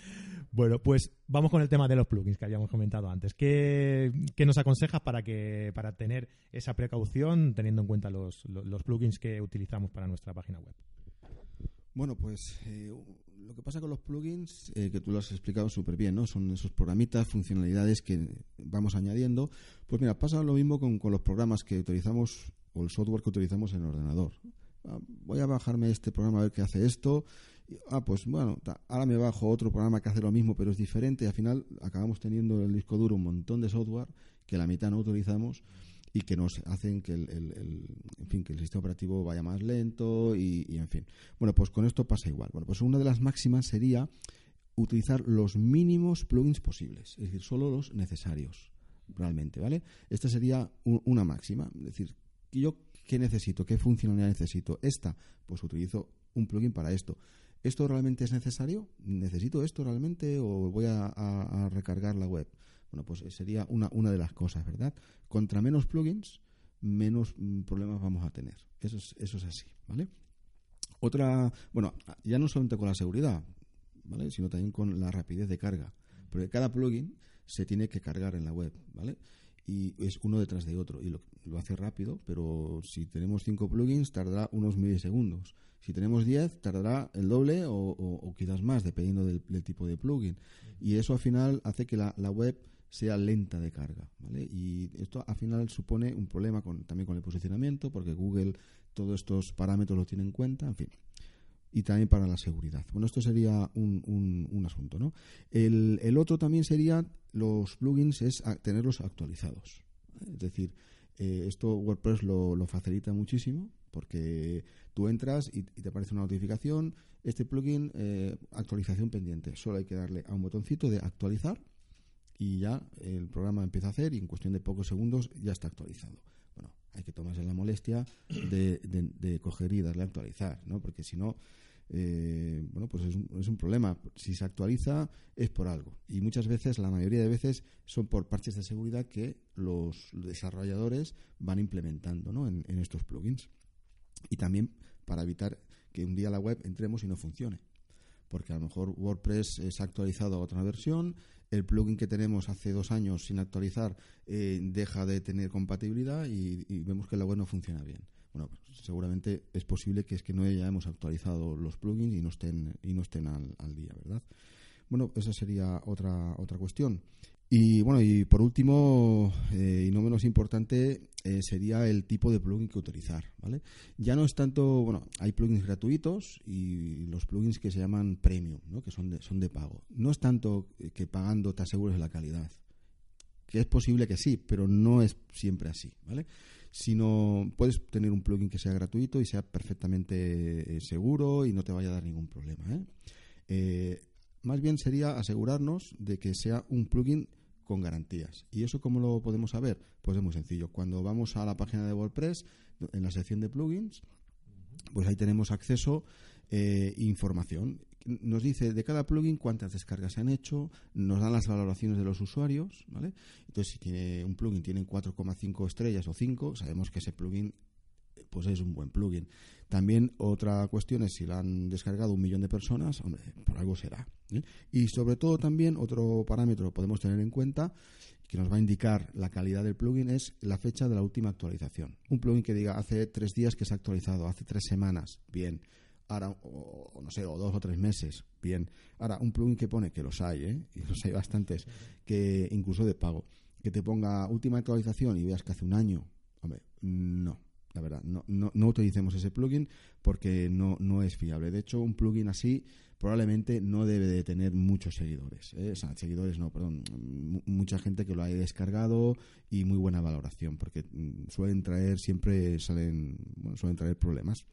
Bueno, pues vamos con el tema de los plugins que habíamos comentado antes. ¿Qué, nos aconsejas para, que, para tener esa precaución teniendo en cuenta los, los plugins que utilizamos para nuestra página web? Bueno, pues eh, lo que pasa con los plugins, eh, que tú lo has explicado súper bien, ¿no? Son esos programitas, funcionalidades que vamos añadiendo. Pues mira, pasa lo mismo con, los programas que utilizamos o el software que utilizamos en el ordenador. Ah, voy a bajarme este programa a ver qué hace esto. ah, pues bueno, ahora me bajo otro programa que hace lo mismo, pero es diferente. Y al final acabamos teniendo en el disco duro un montón de software que la mitad no utilizamos y que nos hacen que el, en fin que el sistema operativo vaya más lento y, en fin. Bueno pues con esto pasa igual. Bueno pues una de las máximas sería utilizar los mínimos plugins posibles es decir solo los necesarios realmente vale esta sería una máxima es decir yo qué necesito qué funcionalidad necesito esta pues utilizo un plugin para esto. ¿Esto realmente es necesario? ¿Necesito esto realmente o voy a recargar la web? Bueno, pues sería una, una de las cosas, ¿verdad? Contra menos plugins, menos mm, problemas vamos a tener. Eso es, eso es así, ¿vale? Otra, bueno, ya no solamente con la seguridad, ¿vale? Sino también con la rapidez de carga. Porque cada plugin se tiene que cargar en la web, ¿vale? Y es uno detrás de otro. Y lo, lo hace rápido, pero si tenemos cinco plugins, tardará unos milisegundos. Si tenemos 10, tardará el doble o, quizás más, dependiendo del, tipo de plugin. Y eso al final hace que la, la web sea lenta de carga, ¿vale? Y esto al final supone un problema con, también con el posicionamiento, porque Google todos estos parámetros los tiene en cuenta, en fin. Y también para la seguridad. Bueno, esto sería un, un, asunto, ¿no? El, otro también sería los plugins, es tenerlos actualizados. Es decir, eh, esto WordPress lo, lo, facilita muchísimo porque tú entras y, te aparece una notificación, este plugin, eh, actualización pendiente. Solo hay que darle a un botoncito de actualizar y ya el programa empieza a hacer y en cuestión de pocos segundos ya está actualizado. Bueno, hay que tomarse la molestia de, de, coger y darle a actualizar, ¿no? Porque si no, eh, bueno, pues es un, es un, problema. Si se actualiza es por algo. Y muchas veces, la mayoría de veces, son por parches de seguridad que los desarrolladores van implementando ¿no? en, en estos plugins. Y también para evitar que un día la web entremos y no funcione porque a lo mejor WordPress es actualizado a otra versión, el plugin que tenemos hace dos años sin actualizar eh, deja de tener compatibilidad y, vemos que la web no funciona bien. Bueno, pues seguramente es posible que es que no hayamos actualizado los plugins y no estén, y no estén al, al día, ¿verdad? Bueno, esa sería otra, otra cuestión. Y bueno, y por último, eh, y no menos importante, eh, sería el tipo de plugin que utilizar, ¿vale? Ya no es tanto, bueno, hay plugins gratuitos y los plugins que se llaman premium, ¿no? Que son de, son de pago. No es tanto que pagando te asegures la calidad, que es posible que sí, pero no es siempre así, ¿vale? sino puedes tener un plugin que sea gratuito y sea perfectamente eh, seguro y no te vaya a dar ningún problema. ¿eh? Más bien sería asegurarnos de que sea un plugin con garantías. ¿Y eso cómo lo podemos saber? Pues es muy sencillo. Cuando vamos a la página de WordPress, en la sección de plugins, pues ahí tenemos acceso eh, información. Nos dice de cada plugin cuántas descargas se han hecho, nos dan las valoraciones de los usuarios, ¿vale? Entonces, si tiene un plugin tiene 4,5 estrellas o 5, sabemos que ese plugin pues es un buen plugin. También otra cuestión es si lo han descargado un millón de personas, hombre, por algo será. ¿eh? Y sobre todo también otro parámetro que podemos tener en cuenta que nos va a indicar la calidad del plugin es la fecha de la última actualización. Un plugin que diga hace tres días que se ha actualizado, hace tres semanas, bien. Ahora, o, no sé, o dos o tres meses, bien. Ahora, un plugin que pone, que los hay, ¿eh? *laughs* y los hay bastantes, que incluso de pago, que te ponga última actualización y veas que hace un año, hombre, no la verdad. No, no, no utilicemos ese plugin porque no, no es fiable. De hecho, un plugin así probablemente no debe de tener muchos seguidores. ¿eh? O sea, seguidores no, perdón. mucha gente que lo haya descargado y muy buena valoración porque mm, suelen traer, siempre salen, bueno, suelen traer problemas.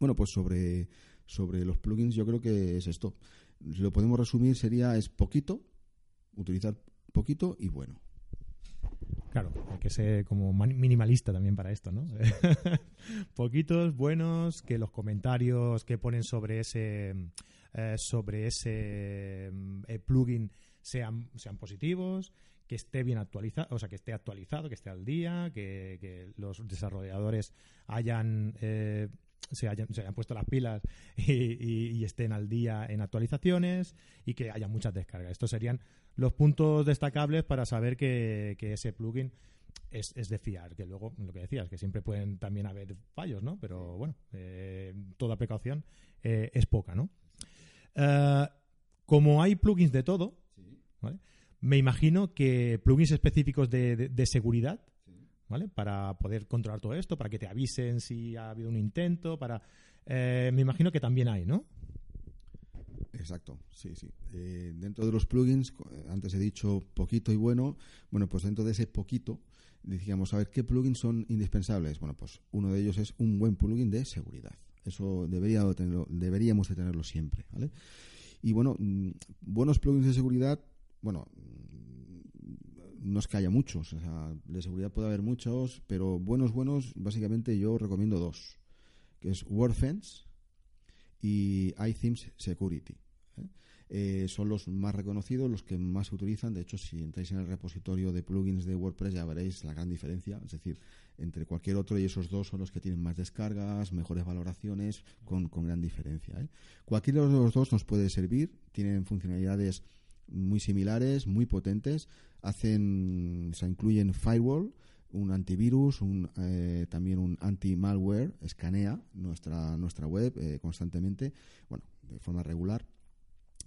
Bueno, pues sobre, sobre los plugins yo creo que es esto. Si lo podemos resumir sería es poquito, utilizar poquito y bueno. Claro, hay que ser como minimalista también para esto, ¿no? *laughs* Poquitos, buenos, que los comentarios que ponen sobre ese eh, sobre ese eh, plugin sean, sean positivos, que esté bien actualizado, o sea, que esté actualizado, que esté al día, que, los desarrolladores hayan eh, se hayan, se hayan puesto las pilas y, estén al día en actualizaciones y que haya muchas descargas. Estos serían los puntos destacables para saber que, ese plugin es, de fiar. Que luego, lo que decías, que siempre pueden también haber fallos, ¿no? Pero bueno, eh, toda precaución eh, es poca, ¿no? Eh, como hay plugins de todo, me imagino que plugins específicos de seguridad ¿vale? Para poder controlar todo esto, para que te avisen si ha habido un intento, para... Eh, me imagino que también hay, ¿no? Exacto, sí, sí. Eh, dentro de los plugins, antes he dicho poquito y bueno, bueno, pues dentro de ese poquito, decíamos, a ver, ¿qué plugins son indispensables? Bueno, pues uno de ellos es un buen plugin de seguridad. Eso debería tenerlo, deberíamos de tenerlo siempre, ¿vale? Y bueno, mm, buenos plugins de seguridad, bueno, no es que haya muchos, o sea, de seguridad puede haber muchos, pero buenos, buenos, básicamente yo recomiendo dos, que es WordFence y iThemes Security. ¿eh? Eh, son los más reconocidos, los que más se utilizan. De hecho, si entráis en el repositorio de plugins de WordPress ya veréis la gran diferencia. Es decir, entre cualquier otro y esos dos son los que tienen más descargas, mejores valoraciones, con, gran diferencia. ¿eh? Cualquiera de los dos nos puede servir. Tienen funcionalidades muy similares, muy potentes. Hacen, se incluyen firewall, un antivirus, un, eh, también un anti-malware, escanea nuestra, nuestra web eh, constantemente, bueno, de forma regular,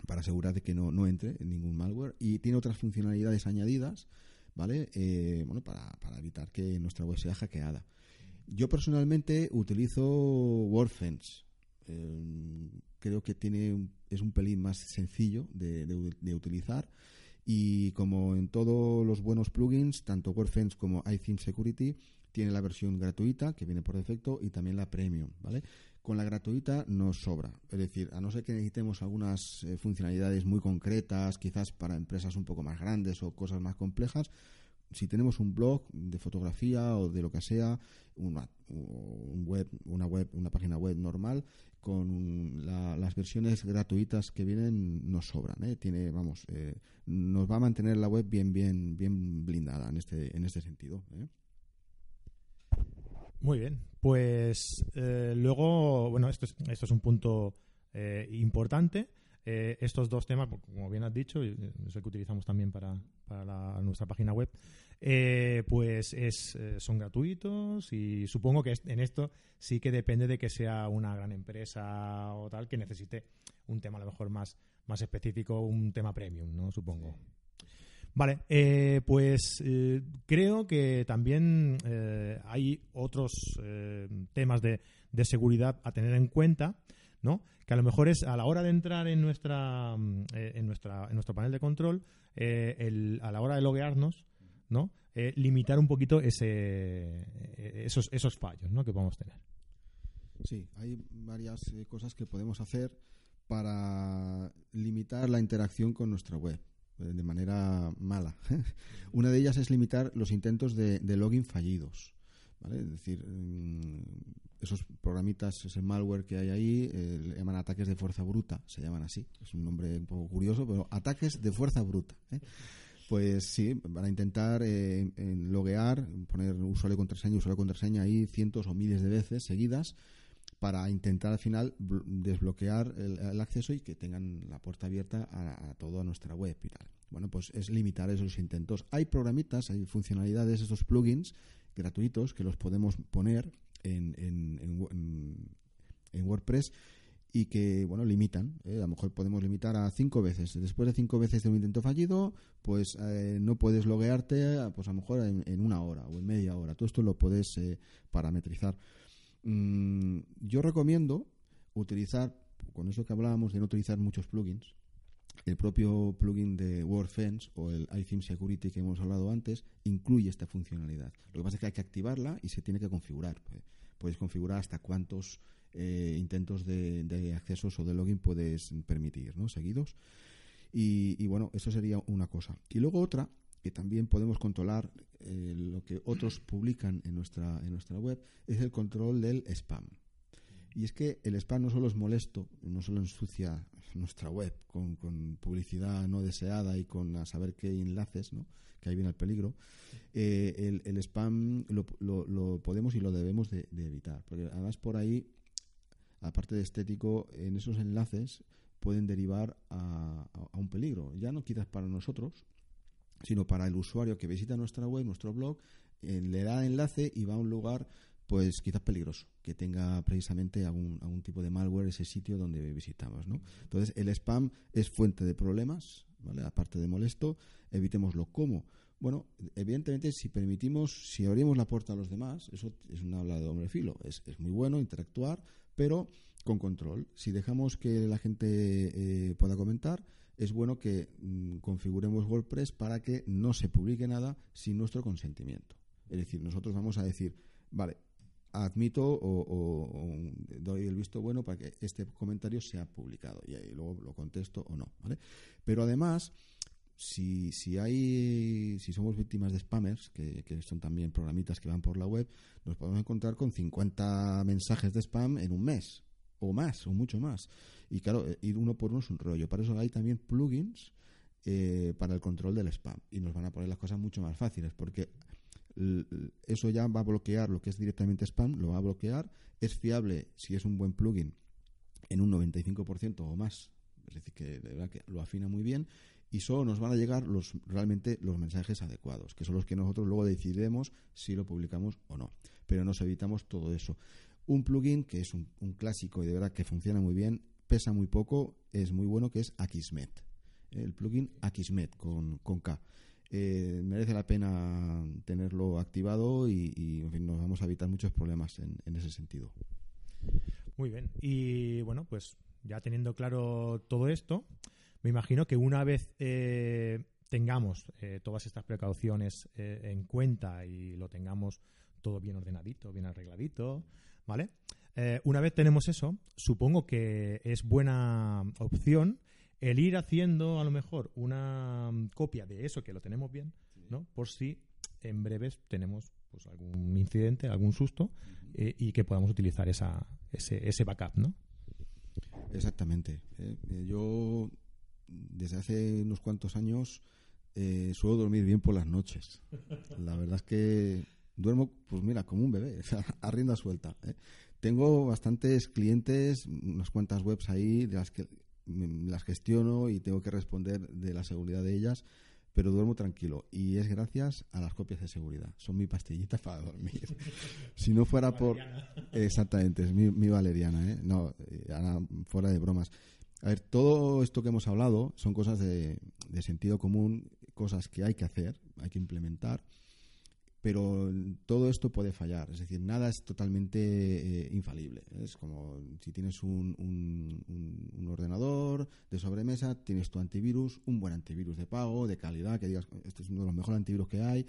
para asegurar de que no, no entre ningún malware. Y tiene otras funcionalidades añadidas, ¿vale? Eh, bueno, para, para evitar que nuestra web sea hackeada. Yo personalmente utilizo WordFence. creo que tiene es un pelín más sencillo de, utilizar y como en todos los buenos plugins, tanto WordFence como iTheme Security tiene la versión gratuita que viene por defecto y también la premium, ¿vale? Con la gratuita nos sobra, es decir, a no ser que necesitemos algunas eh, funcionalidades muy concretas, quizás para empresas un poco más grandes o cosas más complejas, si tenemos un blog de fotografía o de lo que sea, una, web, una web, una página web normal, con las versiones gratuitas que vienen nos sobran. ¿eh? Tiene, vamos, eh, nos va a mantener la web bien, bien, bien blindada en este, en este sentido. ¿eh? Muy bien, pues luego, bueno, esto es, esto es un punto importante. estos dos temas, como bien has dicho, es el que utilizamos también para, para nuestra página web, eh, pues es, eh, son gratuitos y supongo que en esto sí que depende de que sea una gran empresa o tal que necesite un tema a lo mejor más, más específico, un tema premium, ¿no? Supongo. Vale, eh, pues creo que también hay otros temas de, de, seguridad a tener en cuenta, ¿no? Que a lo mejor es a la hora de entrar en nuestra en nuestra en nuestro panel de control, a la hora de loguearnos, ¿no? Eh, limitar un poquito ese, eh, esos, esos fallos ¿no? que podemos tener. Sí, hay varias eh, cosas que podemos hacer para limitar la interacción con nuestra web de manera mala. *laughs* Una de ellas es limitar los intentos de, login fallidos. ¿vale? Es decir, mm, esos programitas, ese malware que hay ahí, le llaman ataques de fuerza bruta, se llaman así. Es un nombre un poco curioso, pero ataques de fuerza bruta. Pues sí, van a intentar eh, en loguear, poner usuario contraseña, usuario contraseña ahí cientos o miles de veces seguidas para intentar al final desbloquear el, acceso y que tengan la puerta abierta a, toda nuestra web y tal. Bueno, pues es limitar esos intentos. Hay programitas, hay funcionalidades, estos plugins gratuitos que los podemos poner en, en WordPress y que, bueno, limitan. ¿eh? A lo mejor podemos limitar a cinco veces. Después de cinco veces de un intento fallido, pues eh, no puedes loguearte, pues a lo mejor en, una hora o en media hora. Todo esto lo puedes eh, parametrizar. Mm, yo recomiendo utilizar, con eso que hablábamos de no utilizar muchos plugins, el propio plugin de WordFence o el iTheme Security que hemos hablado antes incluye esta funcionalidad. Lo que pasa es que hay que activarla y se tiene que configurar. Puedes configurar hasta cuántos eh, intentos de, de, accesos o de login puedes permitir, ¿no? Seguidos. Y, bueno, eso sería una cosa. Y luego otra, que también podemos controlar eh, lo que otros publican en nuestra, en nuestra web, es el control del spam. Y es que el spam no solo es molesto, no solo ensucia nuestra web con, publicidad no deseada y con a saber qué enlaces, ¿no? que ahí viene el peligro, eh, el, spam lo, lo, podemos y lo debemos de, evitar. Porque además por ahí aparte de estético, en esos enlaces pueden derivar a, un peligro. Ya no quizás para nosotros, sino para el usuario que visita nuestra web, nuestro blog, eh, le da enlace y va a un lugar pues quizás peligroso, que tenga precisamente algún, algún tipo de malware ese sitio donde visitamos. ¿no? Entonces, el spam es fuente de problemas, ¿vale? aparte de molesto, evitémoslo. ¿Cómo? Bueno, evidentemente, si permitimos, si abrimos la puerta a los demás, eso es una habla de hombre filo. Es, es muy bueno interactuar, pero con control. Si dejamos que la gente eh, pueda comentar, es bueno que mm, configuremos WordPress para que no se publique nada sin nuestro consentimiento. Es decir, nosotros vamos a decir, vale, admito o, doy el visto bueno para que este comentario sea publicado y ahí luego lo contesto o no, ¿vale? Pero además, si, si hay si somos víctimas de spammers, que, que, son también programitas que van por la web, nos podemos encontrar con 50 mensajes de spam en un mes, o más, o mucho más. Y claro, eh, ir uno por uno es un rollo. Para eso hay también plugins eh, para el control del spam. Y nos van a poner las cosas mucho más fáciles, porque eso ya va a bloquear lo que es directamente spam, lo va a bloquear. Es fiable si es un buen plugin en un 95% o más. Es decir, que de verdad que lo afina muy bien y solo nos van a llegar los realmente los mensajes adecuados, que son los que nosotros luego decidiremos si lo publicamos o no. Pero nos evitamos todo eso. Un plugin que es un, clásico y de verdad que funciona muy bien, pesa muy poco, es muy bueno, que es Akismet. El plugin Akismet con, con K. Eh, merece la pena tenerlo activado y, nos vamos a evitar muchos problemas en, en ese sentido. Muy bien. Y bueno, pues ya teniendo claro todo esto, me imagino que una vez eh, tengamos eh, todas estas precauciones eh, en cuenta y lo tengamos todo bien ordenadito, bien arregladito, ¿vale? una vez tenemos eso, supongo que es buena opción el ir haciendo a lo mejor una mm, copia de eso que lo tenemos bien, ¿no? Por si en breves tenemos pues algún incidente, algún susto y que podamos utilizar esa, ese, ese backup, ¿no? Exactamente. yo desde hace unos cuantos años eh, suelo dormir bien por las noches. *laughs* La verdad es que duermo, pues mira, como un bebé, *laughs* a rienda suelta. ¿eh? Tengo bastantes clientes, unas cuantas webs ahí, de las que las gestiono y tengo que responder de la seguridad de ellas, pero duermo tranquilo. Y es gracias a las copias de seguridad. Son mi pastillita *laughs* para dormir. si no fuera por... Exactamente, es mi, valeriana, ¿eh? No, eh, fuera de bromas. A ver, todo esto que hemos hablado son cosas de, sentido común, cosas que hay que hacer, hay que implementar. Pero todo esto puede fallar. Es decir, nada es totalmente eh, infalible. Es como si tienes un, un, ordenador de sobremesa, tienes tu antivirus, un buen antivirus de pago, de calidad, que digas, este es uno de los mejores antivirus que hay.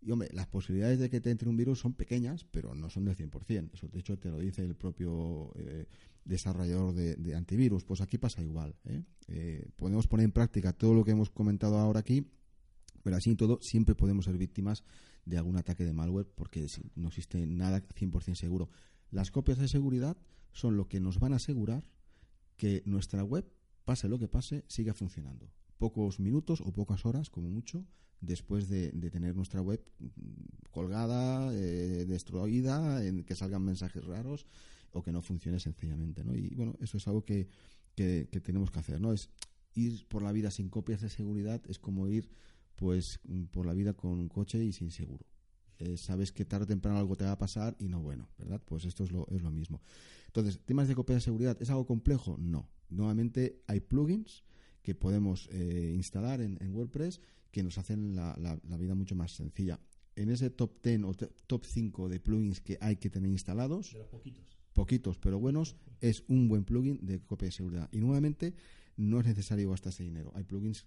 Y hombre, las posibilidades de que te entre un virus son pequeñas, pero no son del 100%. Eso, de hecho, te lo dice el propio eh, desarrollador de, antivirus. Pues aquí pasa igual. ¿eh? podemos poner en práctica todo lo que hemos comentado ahora aquí, pero así todo siempre podemos ser víctimas de algún ataque de malware porque no existe nada 100% seguro. Las copias de seguridad son lo que nos van a asegurar que nuestra web, pase lo que pase, siga funcionando. Pocos minutos o pocas horas, como mucho, después de, tener nuestra web mm, colgada, eh, destruida, en que salgan mensajes raros o que no funcione sencillamente. ¿no? Y bueno, eso es algo que, que, que tenemos que hacer. ¿no? Es ir por la vida sin copias de seguridad es como ir pues mm, por la vida con un coche y sin seguro. Eh, sabes que tarde o temprano algo te va a pasar y no bueno, ¿verdad? Pues esto es lo, es lo mismo. Entonces, temas de copia de seguridad, ¿es algo complejo? No. Nuevamente hay plugins que podemos eh, instalar en, WordPress que nos hacen la, la, vida mucho más sencilla. En ese top 10 o top 5 de plugins que hay que tener instalados, de los poquitos. poquitos pero buenos, es un buen plugin de copia de seguridad. Y nuevamente, no es necesario gastar ese dinero. Hay plugins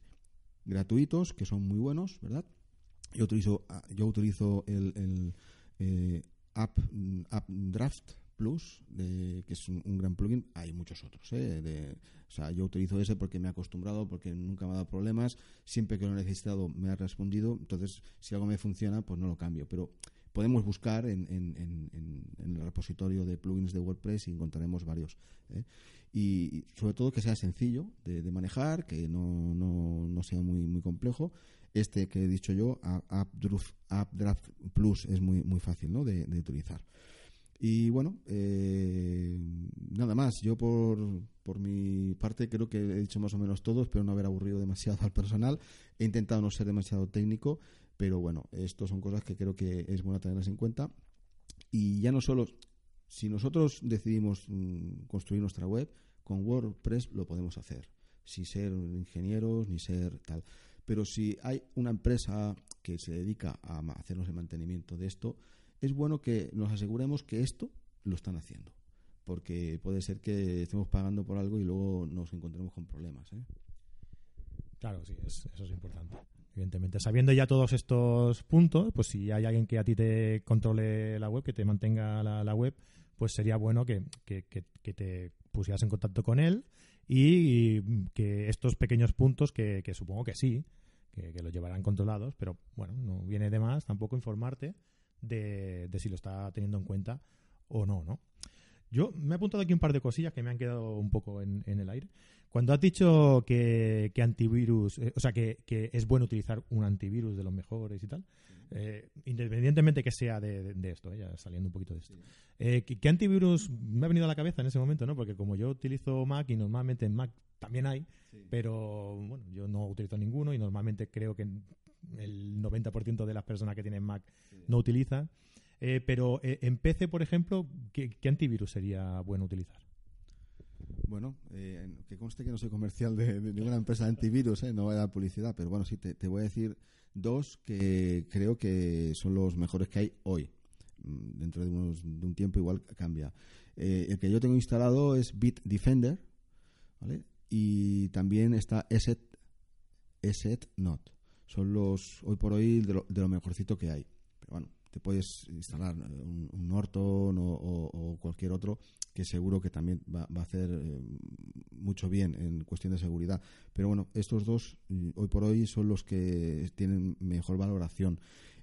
gratuitos que son muy buenos, ¿verdad? Yo utilizo, yo utilizo el, el eh, App, Draft Plus, de, que es un, gran plugin. Hay muchos otros. ¿eh? De, o sea, yo utilizo ese porque me he acostumbrado, porque nunca me ha dado problemas. Siempre que lo he necesitado me ha respondido. Entonces, si algo me funciona, pues no lo cambio. Pero podemos buscar en, el repositorio de plugins de WordPress y encontraremos varios. ¿eh? Y sobre todo que sea sencillo de, manejar, que no, no, sea muy, muy complejo. Este que he dicho yo, AppDraft, Plus, es muy, muy fácil ¿no? de, utilizar. Y bueno, eh, nada más. Yo por, por mi parte creo que he dicho más o menos todo, espero no haber aburrido demasiado al personal. He intentado no ser demasiado técnico pero bueno, esto son cosas que creo que es bueno tenerlas en cuenta. Y ya no solo, si nosotros decidimos mm, construir nuestra web, con WordPress lo podemos hacer, sin ser ingenieros ni ser tal. Pero si hay una empresa que se dedica a hacernos el mantenimiento de esto, es bueno que nos aseguremos que esto lo están haciendo. Porque puede ser que estemos pagando por algo y luego nos encontremos con problemas. ¿eh? Claro, sí, eso es importante evidentemente. Sabiendo ya todos estos puntos, pues si hay alguien que a ti te controle la web, que te mantenga la, web, pues sería bueno que, te pusieras en contacto con él y, que estos pequeños puntos, que, supongo que sí, que, lo llevarán controlados, pero bueno, no viene de más tampoco informarte de si lo está teniendo en cuenta o no, ¿no? Yo me he apuntado aquí un par de cosillas que me han quedado un poco en, el aire. Cuando has dicho que, antivirus, eh, o sea, que, es bueno utilizar un antivirus de los mejores y tal, eh, independientemente que sea de, esto, eh, ya saliendo un poquito de esto, ¿qué, antivirus me ha venido a la cabeza en ese momento? no Porque como yo utilizo Mac y normalmente en Mac también hay, pero bueno, yo no utilizo ninguno y normalmente creo que el 90% de las personas que tienen Mac no utilizan. Eh, pero eh, en PC, por ejemplo, ¿qué, antivirus sería bueno utilizar? Bueno, eh, que conste que no soy comercial de, ninguna empresa de antivirus, no voy a dar publicidad, pero bueno, sí, te, voy a decir dos que creo que son los mejores que hay hoy. Mm, dentro de, un tiempo igual cambia. el que yo tengo instalado es Bitdefender, ¿vale? Y también está ESET, ESET Not. Son los, hoy por hoy, de lo, de lo mejorcito que hay. Pero bueno, te puedes instalar un, Norton o, cualquier otro que seguro que también va, a hacer eh, mucho bien en cuestión de seguridad. Pero bueno, estos dos mm, hoy por hoy son los que tienen mejor valoración.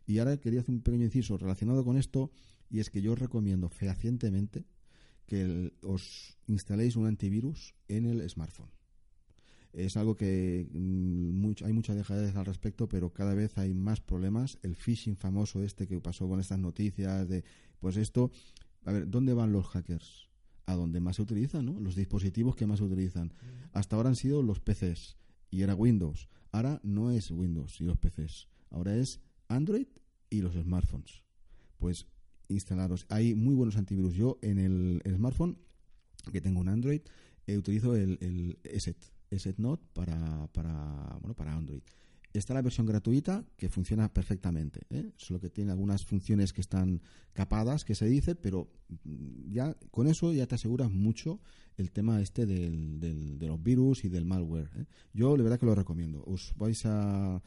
Y ahora quería hacer un pequeño inciso relacionado con esto y es que yo os recomiendo fehacientemente que os instaléis un antivirus en el smartphone es algo que mm, hay mucha dejadez al respecto, pero cada vez hay más problemas. El phishing famoso este que pasó con estas noticias de, pues esto, a ver, ¿dónde van los hackers? A dónde más se utilizan, ¿no? Los dispositivos que más se utilizan. Hasta ahora han sido los PCs y era Windows. Ahora no es Windows y los PCs. Ahora es Android y los smartphones. Pues instalaros. Hay muy buenos antivirus. Yo en el, smartphone, que tengo un Android, utilizo el, el ESET Note para, para, bueno, para Android. Está la versión gratuita que funciona perfectamente. ¿eh? Solo que tiene algunas funciones que están capadas, que se dice, pero mm, ya con eso ya te aseguras mucho el tema este del, de los virus y del malware. ¿eh? Yo, de verdad que lo recomiendo. Os vais a,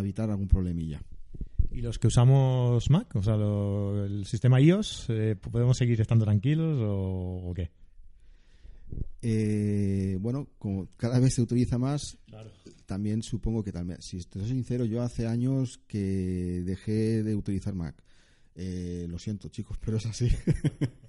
evitar algún problemilla. ¿Y los que usamos Mac, o sea, el sistema iOS, eh, podemos seguir estando tranquilos o qué? Eh, bueno, como cada vez se utiliza más, también supongo que también, si estoy sincero, yo hace años que dejé de utilizar Mac. Eh, lo siento, chicos, pero es así. *laughs*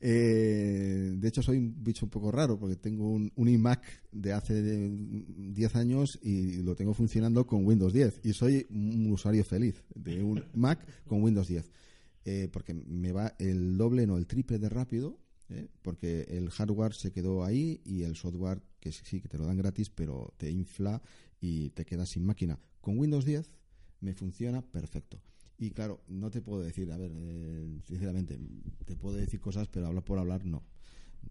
Eh, de hecho, soy un bicho un poco raro porque tengo un, un iMac de hace 10 años y lo tengo funcionando con Windows 10. Y soy un usuario feliz de un *laughs* Mac con Windows 10. porque me va el doble, no el triple de rápido ¿eh? porque el hardware se quedó ahí y el software, que sí, que te lo dan gratis, pero te infla y te quedas sin máquina. Con Windows 10 me funciona perfecto. Y claro, no te puedo decir, a ver, eh, sinceramente, te puedo decir cosas, pero hablar por hablar no.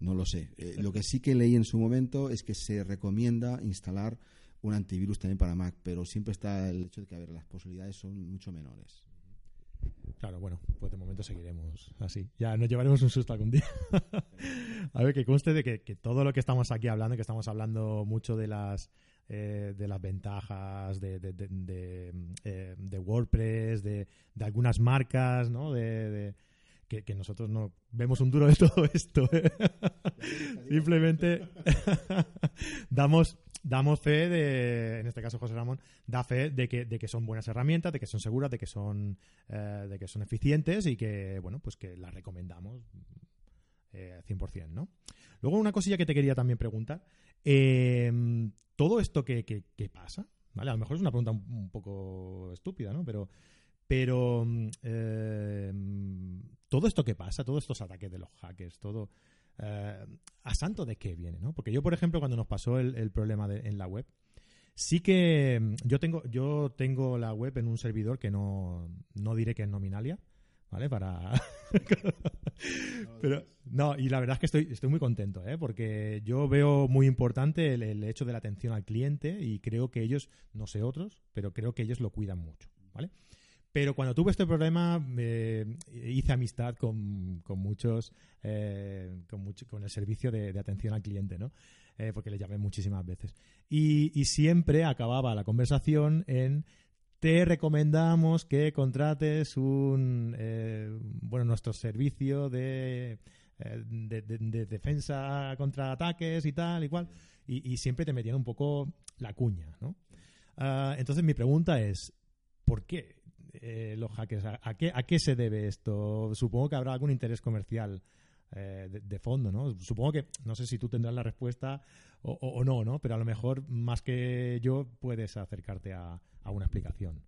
No lo sé. Eh, lo que sí que leí en su momento es que se recomienda instalar un antivirus también para Mac, pero siempre está el hecho de que, a ver, las posibilidades son mucho menores. Claro, bueno, pues de momento seguiremos así. Ya nos llevaremos un susto algún día. *laughs* a ver, que conste de que, todo lo que estamos aquí hablando, que estamos hablando mucho de las eh, de las ventajas de, de, eh, WordPress, de, algunas marcas, ¿no? de, que, nosotros no vemos un duro de todo esto. ¿eh? *laughs* Simplemente *laughs* damos damos fe de, en este caso José Ramón, da fe de que, de que son buenas herramientas, de que son seguras, de que son, eh, de que son eficientes y que, bueno, pues que las recomendamos eh, 100%, ¿no? Luego una cosilla que te quería también preguntar, eh, todo esto que, que, pasa, ¿vale? A lo mejor es una pregunta un, poco estúpida, ¿no? Pero, pero eh, todo esto que pasa, todos estos ataques de los hackers, todo eh, a santo de qué viene, ¿no? Porque yo, por ejemplo, cuando nos pasó el, problema en la web, sí que mm, yo tengo, yo tengo la web en un servidor que no, no diré que es Nominalia, ¿vale? Para... *laughs* Pero, no, y la verdad es que estoy, estoy muy contento, ¿eh? Porque yo veo muy importante el, el hecho de la atención al cliente y creo que ellos, no sé otros, pero creo que ellos lo cuidan mucho, ¿vale? Pero cuando tuve este problema, hice amistad con, muchos, eh, con, el servicio de, atención al cliente, ¿no? Eh, porque le llamé muchísimas veces. Y, siempre acababa la conversación en te recomendamos que contrates un eh, bueno nuestro servicio de, de, defensa contra ataques y tal y y, siempre te metían un poco la cuña ¿no? Ah, entonces mi pregunta es ¿por qué eh, los hackers? ¿A, qué, ¿A qué se debe esto? Supongo que habrá algún interés comercial eh, de, fondo, ¿no? Supongo que, no sé si tú tendrás la respuesta o, no, ¿no? Pero a lo mejor, más que yo, puedes acercarte a, una explicación.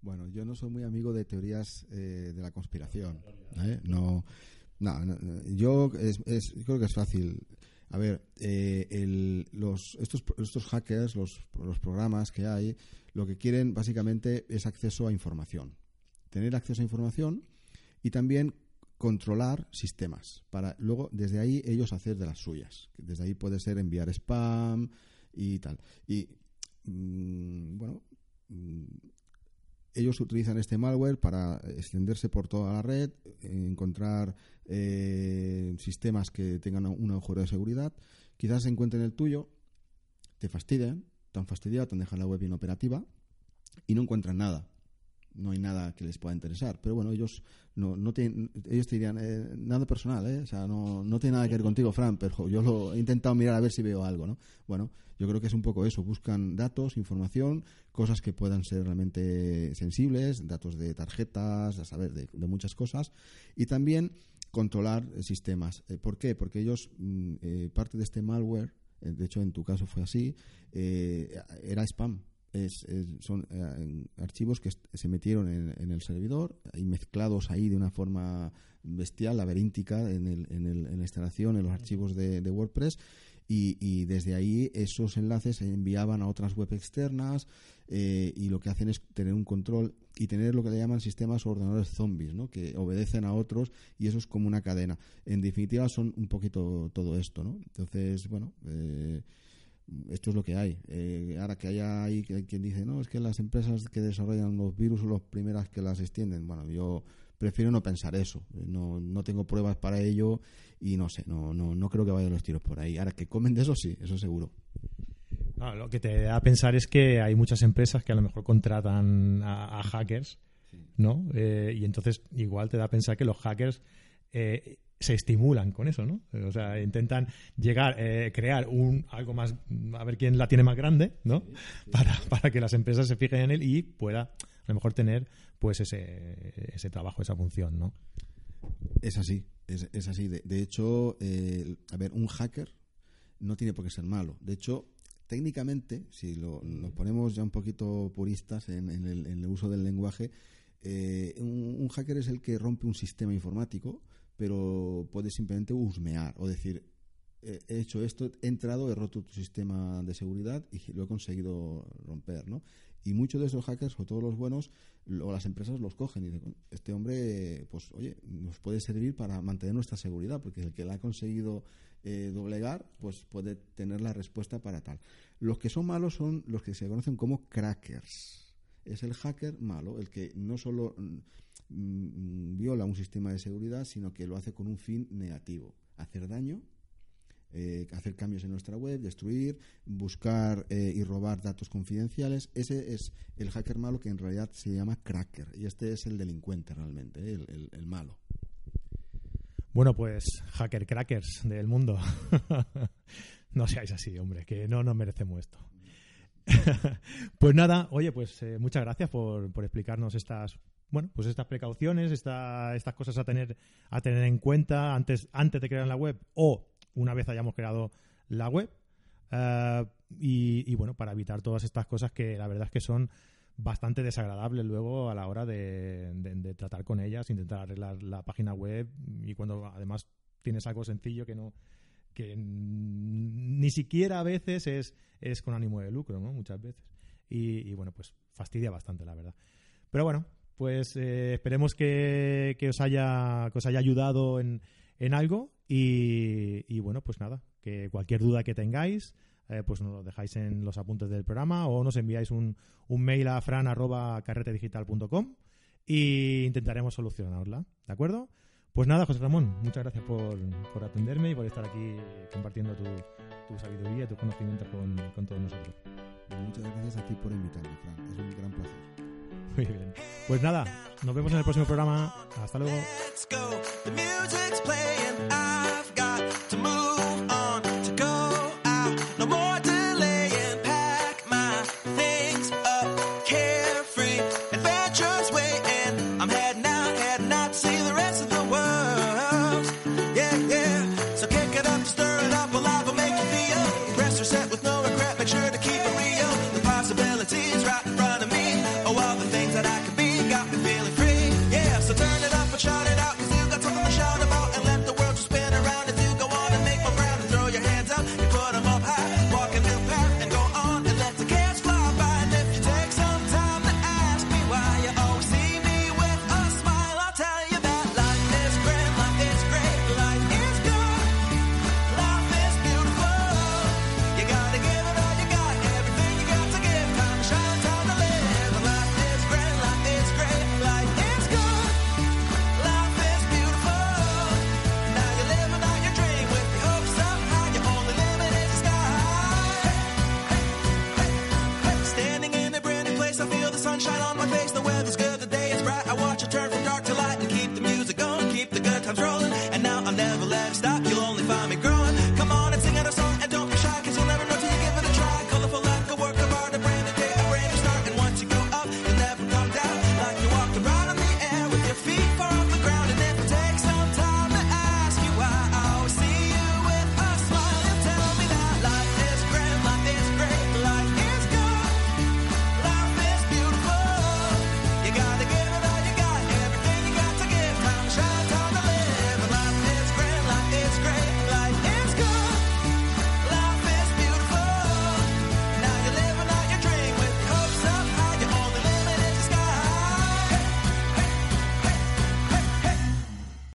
Bueno, yo no soy muy amigo de teorías eh, de la conspiración. No, no, yo creo que es fácil. A ver, los, estos, estos hackers, los, programas que hay, lo que quieren básicamente es acceso a información. Tener acceso a información y también controlar sistemas para luego desde ahí ellos hacer de las suyas. Desde ahí puede ser enviar spam y tal. Y mm, bueno, mm, ellos utilizan este malware para extenderse por toda la red, encontrar eh, sistemas que tengan un agujero de seguridad. Quizás encuentren el tuyo, te fastidien tan fastidiado, tan dejan la web inoperativa y no encuentran nada. No hay nada que les pueda interesar. Pero bueno, ellos no, no tienen, ellos te dirían, eh, nada personal, ¿eh? O sea, no, no tiene nada que ver contigo, Fran, pero yo lo he intentado mirar a ver si veo algo, ¿no? Bueno, yo creo que es un poco eso. Buscan datos, información, cosas que puedan ser realmente sensibles, datos de tarjetas, a saber, de, muchas cosas. Y también controlar sistemas. Eh, ¿Por qué? Porque ellos, mm, eh, parte de este malware, eh, de hecho en tu caso fue así, eh, era spam. Son eh, archivos que se metieron en, el servidor y mezclados ahí de una forma bestial, laberíntica en, el, en, el, en la instalación, en los archivos de, de WordPress y, desde ahí esos enlaces se enviaban a otras web externas eh, y lo que hacen es tener un control y tener lo que le llaman sistemas o ordenadores zombies, ¿no? que obedecen a otros y eso es como una cadena. En definitiva son un poquito todo esto. ¿no? Entonces, bueno, eh, esto es lo que hay. Eh, ahora que haya ahí quien dice, no, es que las empresas que desarrollan los virus son las primeras que las extienden. Bueno, yo prefiero no pensar eso. No, no tengo pruebas para ello y no sé, no, no, no creo que vayan los tiros por ahí. Ahora que comen de eso, sí, eso seguro. lo que te da a pensar es que hay muchas empresas que a lo mejor contratan a, hackers, ¿no? Eh, y entonces igual te da a pensar que los hackers eh, se estimulan con eso, ¿no? O sea, intentan llegar, eh, crear un algo más, a ver quién la tiene más grande, ¿no? Para, para que las empresas se fijen en él y pueda a lo mejor tener pues ese, ese trabajo, esa función, ¿no? Es así, es, es así. De, hecho, eh, a ver, un hacker no tiene por qué ser malo. De hecho, técnicamente, si lo, nos ponemos ya un poquito puristas en, el, uso del lenguaje, eh, un, hacker es el que rompe un sistema informático, pero puede simplemente husmear o decir, he hecho esto, he entrado, he roto tu sistema de seguridad y lo he conseguido romper, ¿no? Y muchos de esos hackers, o todos los buenos, o las empresas los cogen y dicen, este hombre, pues oye, nos puede servir para mantener nuestra seguridad, porque el que la ha conseguido eh, doblegar, pues puede tener la respuesta para tal. Los que son malos son los que se conocen como crackers. Es el hacker malo, el que no solo mm, mm, viola un sistema de seguridad, sino que lo hace con un fin negativo, hacer daño eh, hacer cambios en nuestra web, destruir, buscar eh, y robar datos confidenciales. Ese es el hacker malo que en realidad se llama cracker y este es el delincuente realmente, eh, el, malo. Bueno, pues hacker crackers del mundo. *laughs* no seáis así, hombre, que no nos merecemos esto. *laughs* pues nada, oye, pues muchas gracias por, por, explicarnos estas, bueno, pues estas precauciones, esta, estas cosas a tener, a tener en cuenta antes, antes de crear la web o una vez hayamos creado la web. Eh, y, bueno, para evitar todas estas cosas que la verdad es que son bastante desagradables luego a la hora de, tratar con ellas, intentar arreglar la página web y cuando además tienes algo sencillo que no que ni siquiera a veces es, es con ánimo de lucro, ¿no? Muchas veces. Y, bueno, pues fastidia bastante, la verdad. Pero bueno, pues eh, esperemos que, que, os haya, que os haya ayudado en, en algo y, bueno, pues nada, que cualquier duda que tengáis, eh, pues nos lo dejáis en los apuntes del programa o nos enviáis un, un mail a fran.carretedigital.com y intentaremos solucionarla, ¿de acuerdo? Pues nada, José Ramón, muchas gracias por, por atenderme y por estar aquí compartiendo tu, tu sabiduría y tus conocimientos con, con todos nosotros. Muchas gracias a ti por invitarme, Fran. Es un gran placer. Muy bien. Pues nada, nos vemos en el próximo programa. Hasta luego.